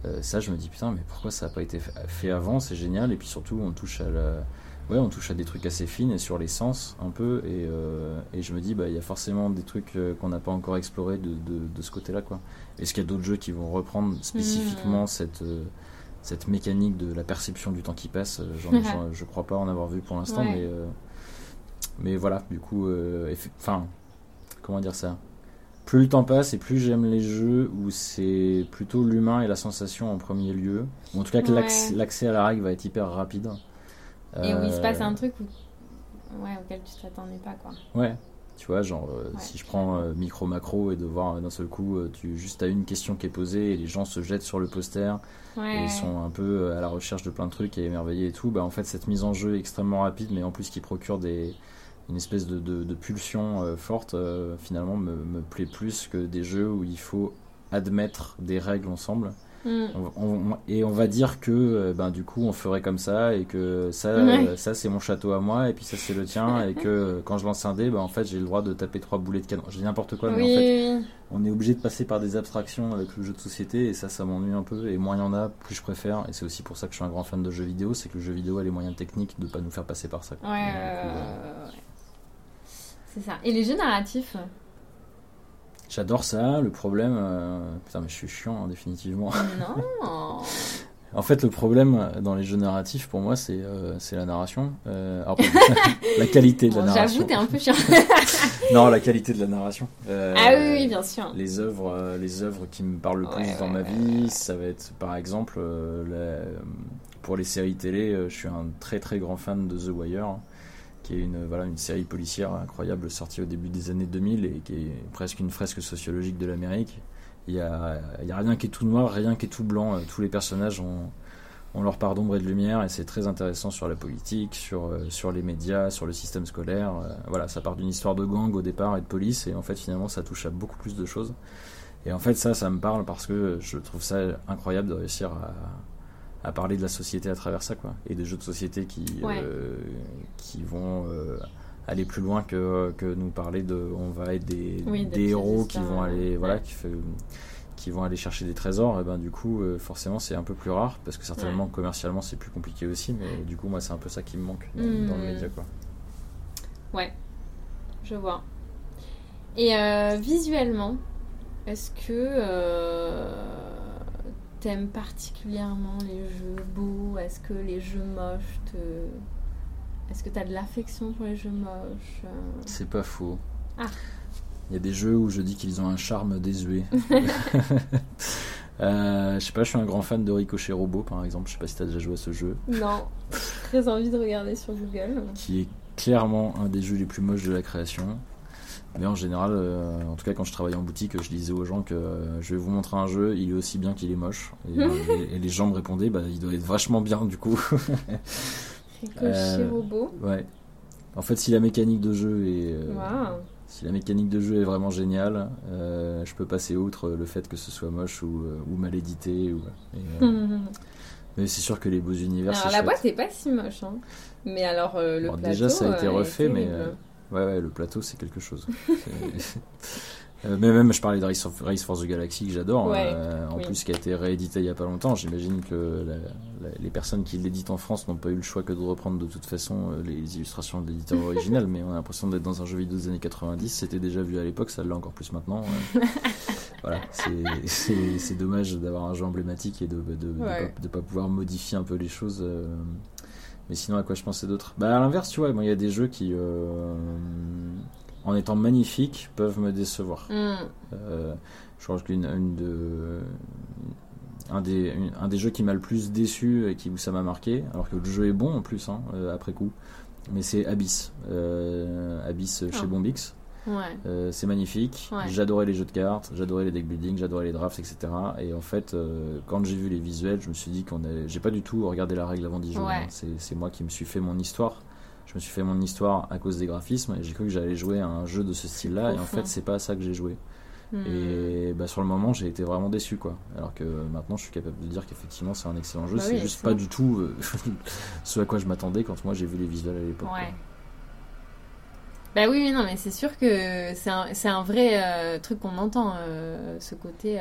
D: euh, ça, je me dis putain, mais pourquoi ça n'a pas été fa- fait avant? C'est génial. Et puis surtout, on touche à la, ouais, on touche à des trucs assez fines et sur les sens un peu. Et, euh, et je me dis, bah, il y a forcément des trucs euh, qu'on n'a pas encore explorés de, de, de ce côté-là, quoi. Est-ce qu'il y a d'autres jeux qui vont reprendre spécifiquement cette euh, cette mécanique de la perception du temps qui passe? Euh, j'en- j'en- Je crois pas en avoir vu pour l'instant,
C: Ouais.
D: mais euh, mais voilà, du coup, enfin, comment dire ça? Plus le temps passe et plus j'aime les jeux où c'est plutôt l'humain et la sensation en premier lieu. Ou en tout cas que
C: Ouais.
D: l'accès à la règle va être hyper rapide.
C: Et où il se
D: Euh,
C: passe un truc où... ouais, auquel tu t'attendais pas, quoi.
D: Ouais. Tu vois, genre, euh,
C: Ouais.
D: si je prends euh, micro macro et de voir euh, d'un seul coup, euh, tu juste as une question qui est posée et les gens se jettent sur le poster et ils sont un peu euh, à la recherche de plein de trucs et émerveillés et tout. Bah, en fait, cette mise en jeu extrêmement rapide, mais en plus qui procure des, une espèce de, de, de pulsion euh, forte, euh, finalement, me, me plaît plus que des jeux où il faut admettre des règles ensemble.
C: Mm.
D: On- on- et on va dire que euh, ben, du coup on ferait comme ça et que ça,
C: Ouais.
D: euh, ça c'est mon château à moi et puis ça c'est le tien et que euh, quand je lance un dé ben, en fait j'ai le droit de taper trois boulets de canon. Dis n'importe quoi mais en fait
C: oui,
D: on est obligé de passer par des abstractions avec le jeu de société et ça ça m'ennuie un peu et moins il y en a plus je préfère et c'est aussi pour ça que je suis un grand fan de jeux vidéo c'est que le jeu vidéo a les moyens techniques de pas nous faire passer par ça. euh,
C: ouais, ouais. C'est ça. Et les jeux narratifs
D: J'adore ça, le problème euh, putain mais je suis chiant hein, définitivement.
C: Non [LAUGHS]
D: En fait, le problème dans les jeux narratifs, pour moi, c'est euh, la narration. Euh, alors, [LAUGHS] [LAUGHS] la qualité de la narration.
C: J'avoue, t'es un peu chiant.
D: Non, la qualité de la narration. Euh,
C: ah oui, oui, bien sûr.
D: Les œuvres, euh, les œuvres qui me parlent le plus
C: Ouais,
D: dans
C: ouais,
D: ma vie,
C: ouais.
D: ça va être, par exemple, euh, la- pour les séries télé, euh, je suis un très très grand fan de The Wire, qui est une voilà une série policière incroyable sortie au début des années 2000 et qui est presque une fresque sociologique de l'Amérique. Il y a, a rien qui est tout noir, rien qui est tout blanc. Euh, Tous les personnages ont, ont leur part d'ombre et de lumière et c'est très intéressant sur la politique, sur, euh, sur les médias, sur le système scolaire. Euh, voilà, ça part d'une histoire de gang au départ et de police et en fait finalement ça touche à beaucoup plus de choses. Et en fait ça, ça me parle parce que je trouve ça incroyable de réussir à, à parler de la société à travers ça quoi. Et des jeux de société qui,
C: Ouais.
D: euh, qui vont... euh, aller plus loin que, que nous parler de on va être des,
C: Oui, des
D: des
C: petites
D: héros qui vont aller voilà
C: ouais.
D: qui fait qui vont aller chercher des trésors, et ben du coup, euh, forcément, c'est un peu plus rare parce que certainement commercialement c'est plus compliqué aussi, mais du coup, moi, c'est un peu ça qui me manque dans,
C: Mm.
D: dans le média, quoi.
C: Ouais, je vois. Et euh, visuellement, est-ce que euh, t'aimes particulièrement les jeux beaux? Est-ce que les jeux moches te... Est-ce que t'as de l'affection pour les jeux moches Euh,
D: C'est pas faux.
C: Ah.
D: Il y a des jeux où je dis qu'ils ont un charme désuet. [LAUGHS] Euh, je sais pas, je suis un grand fan de Ricochet Robot, par exemple. Je sais pas si t'as déjà joué à ce jeu,
C: Non, [LAUGHS] très envie de regarder sur Google.
D: qui est clairement un des jeux les plus moches de la création. Mais en général, euh, en tout cas quand je travaillais en boutique, je disais aux gens que euh, je vais vous montrer un jeu, il est aussi bien qu'il est moche. Et, [LAUGHS] et- et les gens me répondaient, bah il doit être vachement bien du coup.
C: Ricochet
D: Euh,
C: robot.
D: ouais. En fait, si la mécanique de jeu est, euh, si la mécanique de jeu est vraiment géniale, euh, je peux passer outre le fait que ce soit moche ou, ou mal édité. Ou, et, [LAUGHS] mais c'est sûr que les beaux univers.
C: Alors la
D: chouette.
C: boîte est pas si moche, hein. Mais alors euh, le plateau.
D: déjà, ça a été refait, mais, euh, ouais, le plateau, c'est quelque chose. [LAUGHS] Euh, mais même, je parlais de Race, of- Race for the Galaxy que j'adore,
C: Ouais,
D: euh, en
C: oui.
D: plus qui a été réédité il y a pas longtemps. J'imagine que la- la- les personnes qui l'éditent en France n'ont pas eu le choix que de reprendre de toute façon euh, les illustrations de l'éditeur [LAUGHS] original, mais on a l'impression d'être dans un jeu vidéo des années 90. C'était déjà vu à l'époque, ça l'est encore plus maintenant. [LAUGHS] voilà, c'est- dommage d'avoir un jeu emblématique et de de, de
C: Ouais.
D: pas, de pas pouvoir modifier un peu les choses. euh, mais sinon, à quoi je pensais d'autre? Bah, à l'inverse, tu vois, il y a des jeux qui, euh, en étant magnifiques, peuvent me décevoir.
C: Hmm.
D: Euh, je crois qu'une une de, un des, une- un des jeux qui m'a le plus déçu et qui, où ça m'a marqué, alors que le jeu est bon en plus, hein, euh, après coup, mais c'est Abyss. Euh, Abyss chez
C: Ah.
D: Bombix.
C: Ouais.
D: Euh, c'est magnifique.
C: Ouais.
D: J'adorais les jeux de cartes, j'adorais les deck building, j'adorais les drafts, etc. Et en fait, euh, quand j'ai vu les visuels, je me suis dit qu'on a... j'ai pas du tout regardé la règle avant d'y jouer.
C: Ouais.
D: hein. C'est, c'est moi qui me suis fait mon histoire. Je me suis fait mon histoire à cause des graphismes et j'ai cru que j'allais jouer à un jeu de ce style-là. Et en fait, c'est pas à ça que j'ai joué.
C: Hmm.
D: Et bah, sur le moment, j'ai été vraiment déçu, quoi. Alors que maintenant, je suis capable de dire qu'effectivement, c'est un excellent jeu.
C: Bah
D: c'est
C: oui,
D: juste pas du tout euh, [LAUGHS] ce à quoi je m'attendais quand moi j'ai vu les visuels à l'époque.
C: Ouais. Bah oui, non, mais c'est sûr que c'est un, un vrai euh, truc qu'on entend, euh, ce côté.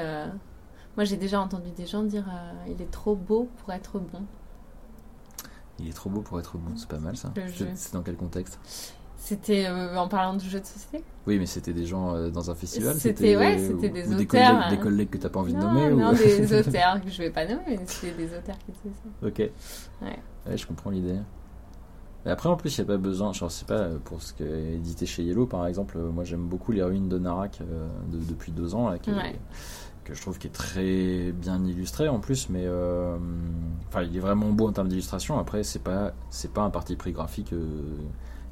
C: Moi, j'ai déjà entendu des gens dire il est trop beau pour être bon.
D: Il est trop beau pour être bon, c'est pas mal ça. C'est- dans quel contexte?
C: C'était euh, en parlant du jeu de société?
D: Oui, mais c'était des gens euh, dans un festival
C: C'était- ouais,
D: ou-
C: c'était des
D: ou des
C: auteurs,
D: collègues, des
C: hein.
D: collègues que t'as pas envie de nommer
C: non,
D: ou...
C: des [LAUGHS] auteurs que je vais pas nommer, mais c'était des auteurs qui disaient ça.
D: Ok.
C: Ouais.
D: Ouais, je comprends l'idée. Après, en plus, il n'y a pas besoin. Je sais pas, pour ce qui est édité chez Yellow, par exemple, euh, moi j'aime beaucoup les ruines de Narak euh, de- depuis deux ans, là, qui est-
C: Ouais.
D: Que je trouve qui est très bien illustré en plus, mais euh, enfin, il est vraiment beau en termes d'illustration. Après, c'est pas, c'est pas un parti pris graphique euh,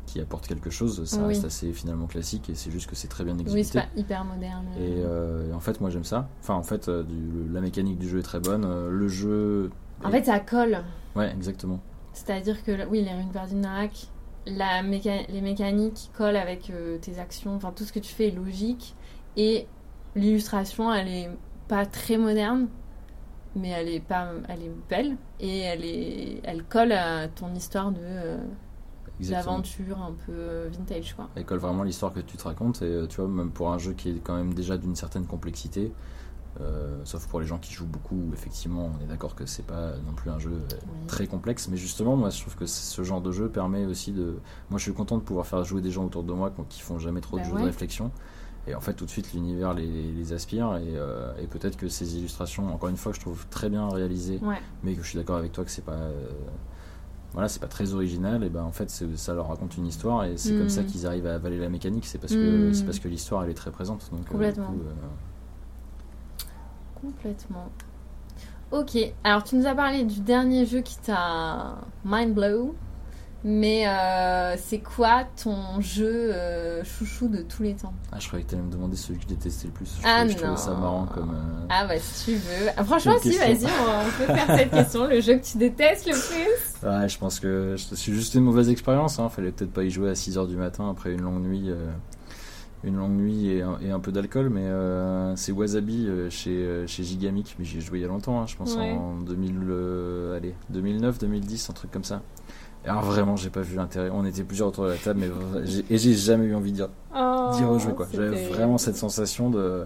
D: qui apporte quelque chose. Ça
C: Oui.
D: reste assez finalement classique et c'est juste que c'est très bien
C: Oui,
D: exécuté.
C: c'est pas hyper moderne.
D: Et euh, en fait, moi j'aime ça. Enfin, en fait, du- la mécanique du jeu est très bonne. Le jeu.
C: En
D: est-
C: fait, ça colle.
D: Ouais, exactement.
C: C'est-à-dire que, oui, les runes perdues de Narak, la méca- les mécaniques collent avec tes actions, enfin tout ce que tu fais est logique. Et l'illustration, elle est pas très moderne, mais elle est, pas, elle est belle. Et elle, est, elle colle à ton histoire de euh,
D: Exactement.
C: d'aventure un peu euh, vintage, quoi.
D: Elle colle vraiment l'histoire que tu te racontes. Et euh, tu vois, même pour un jeu qui est quand même déjà d'une certaine complexité, euh, sauf pour les gens qui jouent beaucoup, effectivement, on est d'accord que c'est pas non plus un jeu euh,
C: Oui.
D: très complexe. Mais justement, moi je trouve que ce genre de jeu permet aussi de. Moi je suis content de pouvoir faire jouer des gens autour de moi qui font jamais trop de
C: Bah
D: jeux
C: ouais.
D: de réflexion. Et en fait, tout de suite, l'univers les, les aspire. Et, euh, et peut-être que ces illustrations, encore une fois, que je trouve très bien réalisées,
C: Ouais.
D: mais que je suis d'accord avec toi que c'est pas. euh, voilà, c'est pas très original, et ben en fait, ça leur raconte une histoire, et c'est
C: Mm.
D: comme ça qu'ils arrivent à avaler la mécanique, c'est parce que
C: Mm.
D: c'est parce que l'histoire elle est très présente. Donc, euh, du
C: Complètement.
D: coup,
C: Complètement. Ok, alors tu nous as parlé du dernier jeu qui t'a mind blow, mais euh, c'est quoi ton jeu euh, chouchou de tous les temps?
D: Ah, je croyais que t'allais me demander celui que je détestais le plus. Je,
C: Ah
D: trouvais- je trouvais ça
C: non.
D: marrant comme. euh,
C: Ah bah si tu veux. Ah, franchement si, vas-y, on, peut faire cette [LAUGHS] question, le jeu que tu détestes le plus.
D: Ouais, je pense que c'est juste une mauvaise expérience. Hein. Fallait peut-être pas y jouer à 6h du matin après une longue nuit, une longue nuit et un, et un peu d'alcool. Mais c'est Wasabi chez, chez Gigamic. Mais j'y ai joué il y a longtemps, hein, je pense
C: Ouais.
D: en 2000, euh, allez, 2009, 2010, un truc comme ça. Et alors vraiment, j'ai pas vu l'intérêt. On était plusieurs autour de la table, mais et j'ai jamais eu envie d'y
C: Oh,
D: d'y rejouer. quoi. J'avais vraiment cette sensation de.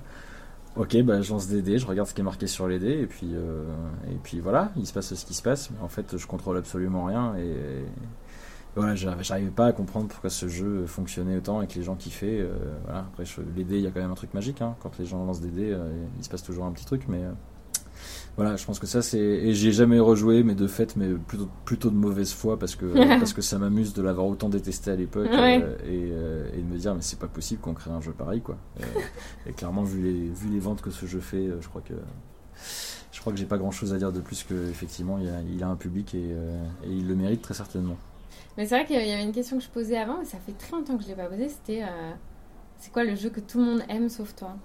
D: Ok, bah, je lance des dés, je regarde ce qui est marqué sur les dés, et puis, euh, et puis voilà, il se passe ce qui se passe, mais en fait, je contrôle absolument rien, et, et voilà, j'arrivais pas à comprendre pourquoi ce jeu fonctionnait autant et que les gens kiffaient. euh, voilà. Après, je- les dés, il y a quand même un truc magique, hein. quand les gens lancent des dés, euh, il se passe toujours un petit truc, mais euh, voilà, je pense que ça c'est. Et j'ai jamais rejoué, mais de fait, mais plutôt, plutôt de mauvaise foi parce que, [LAUGHS] parce que ça m'amuse de l'avoir autant détesté à l'époque
C: Ouais.
D: euh, et, euh, et de me dire, mais c'est pas possible qu'on crée un jeu pareil quoi. Et clairement, vu les, vu les ventes que ce jeu fait, euh, je crois que. Je crois que j'ai pas grand chose à dire de plus que effectivement il a, il a un public et, et il le mérite très certainement.
C: Mais c'est vrai qu'il y avait une question que je posais avant, mais ça fait très longtemps que je l'ai pas posée, c'était euh, c'est quoi le jeu que tout le monde aime sauf toi?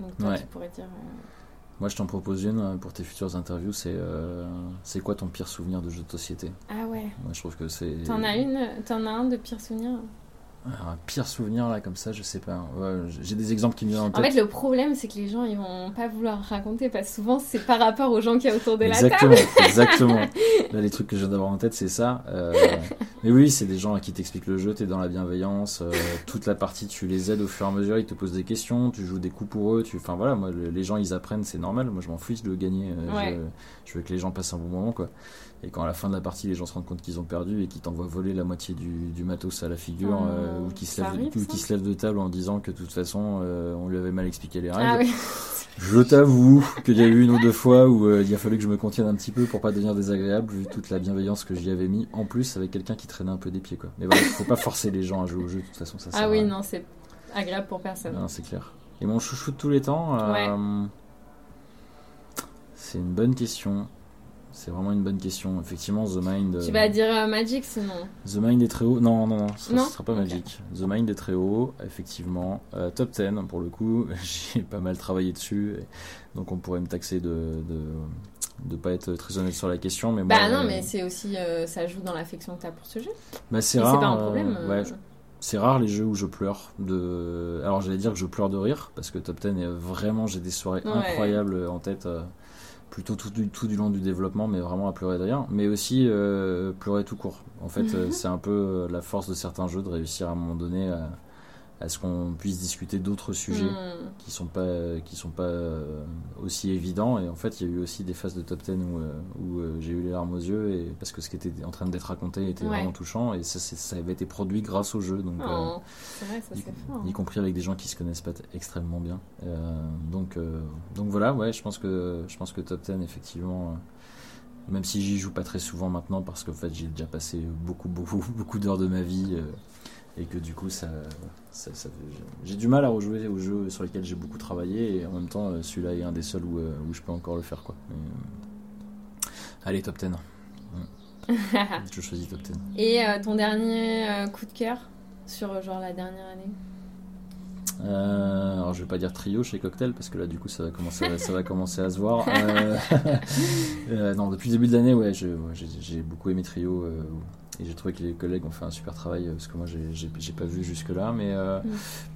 C: Donc toi
D: Ouais.
C: tu pourrais dire... euh,
D: Moi je t'en propose une euh, pour tes futures interviews, c'est euh, c'est quoi ton pire souvenir de jeu de société?
C: Ah ouais.
D: Moi je trouve que c'est.
C: T'en as une, t'en as un de pire souvenir?
D: Alors, un pire souvenir là comme ça, je sais pas. Ouais, j'ai des exemples qui me viennent en
C: En
D: tête.
C: fait, le problème, c'est que les gens, ils vont pas vouloir raconter parce que souvent, c'est par rapport aux gens qui y a autour de la
D: exactement,
C: table. [LAUGHS]
D: exactement. Là, les trucs que je viens d'avoir en tête, c'est ça. Euh, mais oui, c'est des gens à qui t'expliquent le jeu, t'es dans la bienveillance. euh, toute la partie, tu les aides au fur et à mesure, ils te posent des questions, tu joues des coups pour eux. Tu... Enfin voilà, moi, le- les gens, ils apprennent, c'est normal. Moi, je m'en fiche de gagner. euh,
C: Ouais.
D: je, je veux que les gens passent un bon moment, quoi. Et quand à la fin de la partie, les gens se rendent compte qu'ils ont perdu et qu'ils t'envoient voler la moitié du, du matos à la figure,
C: Oh,
D: euh, ou qu'ils se, se lèvent de table en disant que de toute façon, euh, on lui avait mal expliqué les règles.
C: Ah oui.
D: Je t'avoue qu'il y a eu une ou deux fois où euh, il a fallu que je me contienne un petit peu pour pas devenir désagréable vu toute la bienveillance que j'y avais mis en plus avec quelqu'un qui traînait un peu des pieds quoi. Mais voilà, faut pas forcer les gens à jouer au jeu de toute façon ça sert
C: Ah oui, non, c'est agréable pour personne.
D: Non, c'est clair. Et mon chouchou de tous les temps euh,
C: Ouais.
D: C'est une bonne question. C'est vraiment une bonne question. Effectivement, The Mind.
C: Tu
D: euh,
C: vas dire euh, Magic sinon.
D: The Mind est très haut. Non, non, non, ce ne sera pas
C: Ok.
D: Magic. The Mind est très haut, effectivement. Euh, top 10, pour le coup, [LAUGHS] j'ai pas mal travaillé dessus. et donc on pourrait me taxer de de, de pas être très honnête sur la question. Mais
C: Bah
D: moi,
C: non,
D: euh,
C: mais c'est aussi. euh, ça joue dans l'affection que t'as pour ce jeu.
D: bah, c'est rare.
C: c'est pas un problème. euh,
D: ouais, c'est rare les jeux où je pleure. De... Alors j'allais dire que je pleure de rire, parce que Top 10 est vraiment, j'ai des soirées
C: Ouais.
D: incroyables en tête. Plutôt tout du, tout du long du développement, mais vraiment à pleurer d'ailleurs. Mais aussi euh, pleurer tout court. En fait, euh, c'est un peu euh, la force de certains jeux de réussir à un moment donné à, à ce qu'on puisse discuter d'autres sujets
C: hmm.
D: qui sont pas qui sont pas euh, aussi évidents et en fait il y a eu aussi des phases de top 10 où, euh, où euh, j'ai eu les larmes aux yeux et parce que ce qui était en train d'être raconté était
C: Ouais.
D: vraiment touchant et ça, ça avait été produit grâce au jeu donc
C: Oh, vrai, ça
D: y,
C: fort.
D: y compris avec des gens qui se connaissent pas extrêmement bien Euh, donc euh, donc voilà ouais je pense que je pense que top 10 effectivement même si j'y joue pas très souvent maintenant parce qu'en fait j'ai déjà passé beaucoup beaucoup [LAUGHS] beaucoup d'heures de ma vie et que du coup ça, ça- ça fait- j'ai du mal à rejouer aux jeux sur lesquels j'ai beaucoup travaillé et en même temps euh, celui-là est un des seuls où, euh, où je peux encore le faire quoi. Mais, euh, allez top 10 [LAUGHS] je choisis top 10
C: Et euh, ton dernier coup de cœur sur genre la dernière année?
D: Euh, alors je vais pas dire trio chez Cocktail parce que là du coup ça va commencer, à, ça va commencer à se voir. Euh, [LAUGHS] euh, non, depuis le début de l'année, ouais, j'ai beaucoup aimé trio et j'ai trouvé que les collègues ont fait un super travail parce que moi j'ai- pas vu jusque là, mais
C: Mm.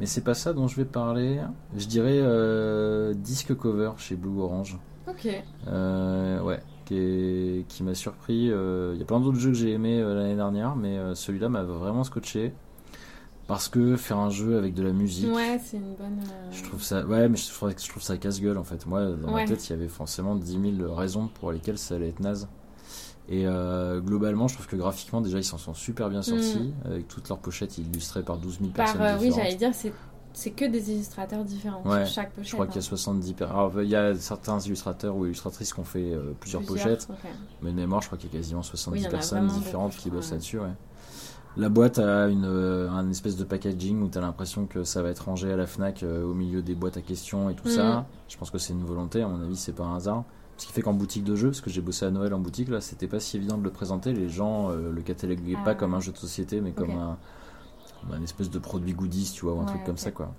D: mais c'est pas ça dont je vais parler. Je dirais disque cover chez Blue Orange.
C: Ok.
D: Ouais, qui, qui m'a surpris. Il y a plein d'autres jeux que j'ai aimés euh, l'année dernière, mais celui-là m'a vraiment scotché. Parce que faire un jeu avec de la musique,
C: Ouais, c'est une bonne. euh,
D: je trouve ça, ouais, mais je trouve, je trouve ça casse-gueule en fait. Moi, dans
C: Ouais.
D: ma tête, il y avait forcément 10 000 raisons pour lesquelles ça allait être naze. Et euh, globalement, je trouve que graphiquement, déjà, ils s'en sont super bien sortis, avec toutes leurs pochettes illustrées par 12 000
C: Par,
D: personnes
C: euh, oui,
D: différentes.
C: j'allais dire, c'est c'est que des illustrateurs différents
D: Ouais,
C: sur chaque pochette.
D: je crois qu'il y a
C: hein.
D: 70 per- Alors, il y a certains illustrateurs ou illustratrices qui ont fait euh, plusieurs, pochettes, mais de mémoire, je crois qu'il y a quasiment 70
C: Oui,
D: personnes différentes qui bossent là-dessus. Ouais. La boîte a une, euh, un espèce de packaging où tu as l'impression que ça va être rangé à la Fnac euh, au milieu des boîtes à questions et tout
C: Mm.
D: ça. Je pense que c'est une volonté, à mon avis, c'est pas un hasard. Ce qui fait qu'en boutique de jeu, parce que j'ai bossé à Noël en boutique, là, c'était pas si évident de le présenter. Les gens euh, le cataloguaient
C: Ah.
D: pas comme un jeu de société, mais comme un, espèce de produit goodies, tu vois, ou un
C: Ouais,
D: truc comme ça, quoi.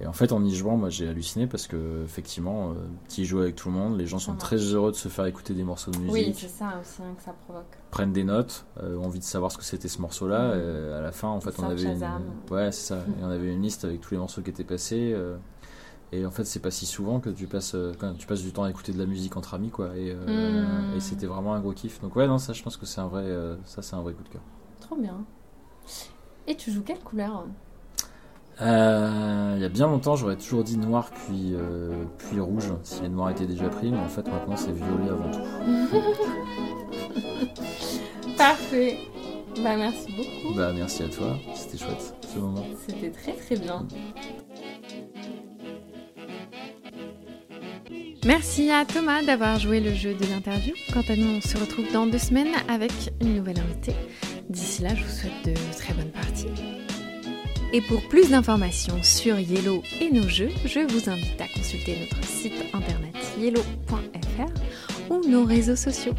D: Et en fait, en y jouant, moi, j'ai halluciné parce que, effectivement, euh, tu y joues avec tout le monde, les gens sont très heureux de se faire écouter des morceaux de musique
C: Oui, c'est ça aussi hein, que ça provoque.
D: prennent des notes, euh, ont envie de savoir ce que c'était ce morceau-là. Euh, à la fin, en fait, on avait une... Ouais, c'est ça. Et on avait une liste avec tous les morceaux qui étaient passés. euh, et en fait, c'est pas si souvent que tu passes euh, quand tu passes du temps à écouter de la musique entre amis, quoi. Et, euh,
C: Mhm.
D: et c'était vraiment un gros kiff. Donc ouais, non, ça, je pense que c'est un vrai, euh, ça, c'est un vrai coup de cœur.
C: Trop bien. Et tu joues quelle couleur?
D: Euh, Il y a bien longtemps, j'aurais toujours dit noir puis euh, puis rouge si les noirs étaient déjà pris, mais en fait, maintenant, c'est violet avant tout. [LAUGHS]
C: Parfait. Bah merci beaucoup.
D: Bah merci à toi, c'était chouette ce moment.
C: C'était très très bien. Merci à Thomas d'avoir joué le jeu de l'interview. Quant à nous, on se retrouve dans deux semaines avec une nouvelle invitée. D'ici là, je vous souhaite de très bonnes parties. Et pour plus d'informations sur Yellow et nos jeux, je vous invite à consulter notre site internet yellow.fr ou nos réseaux sociaux.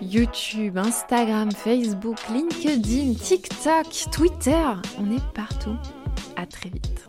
C: YouTube, Instagram, Facebook, LinkedIn, TikTok, Twitter, on est partout. À très vite.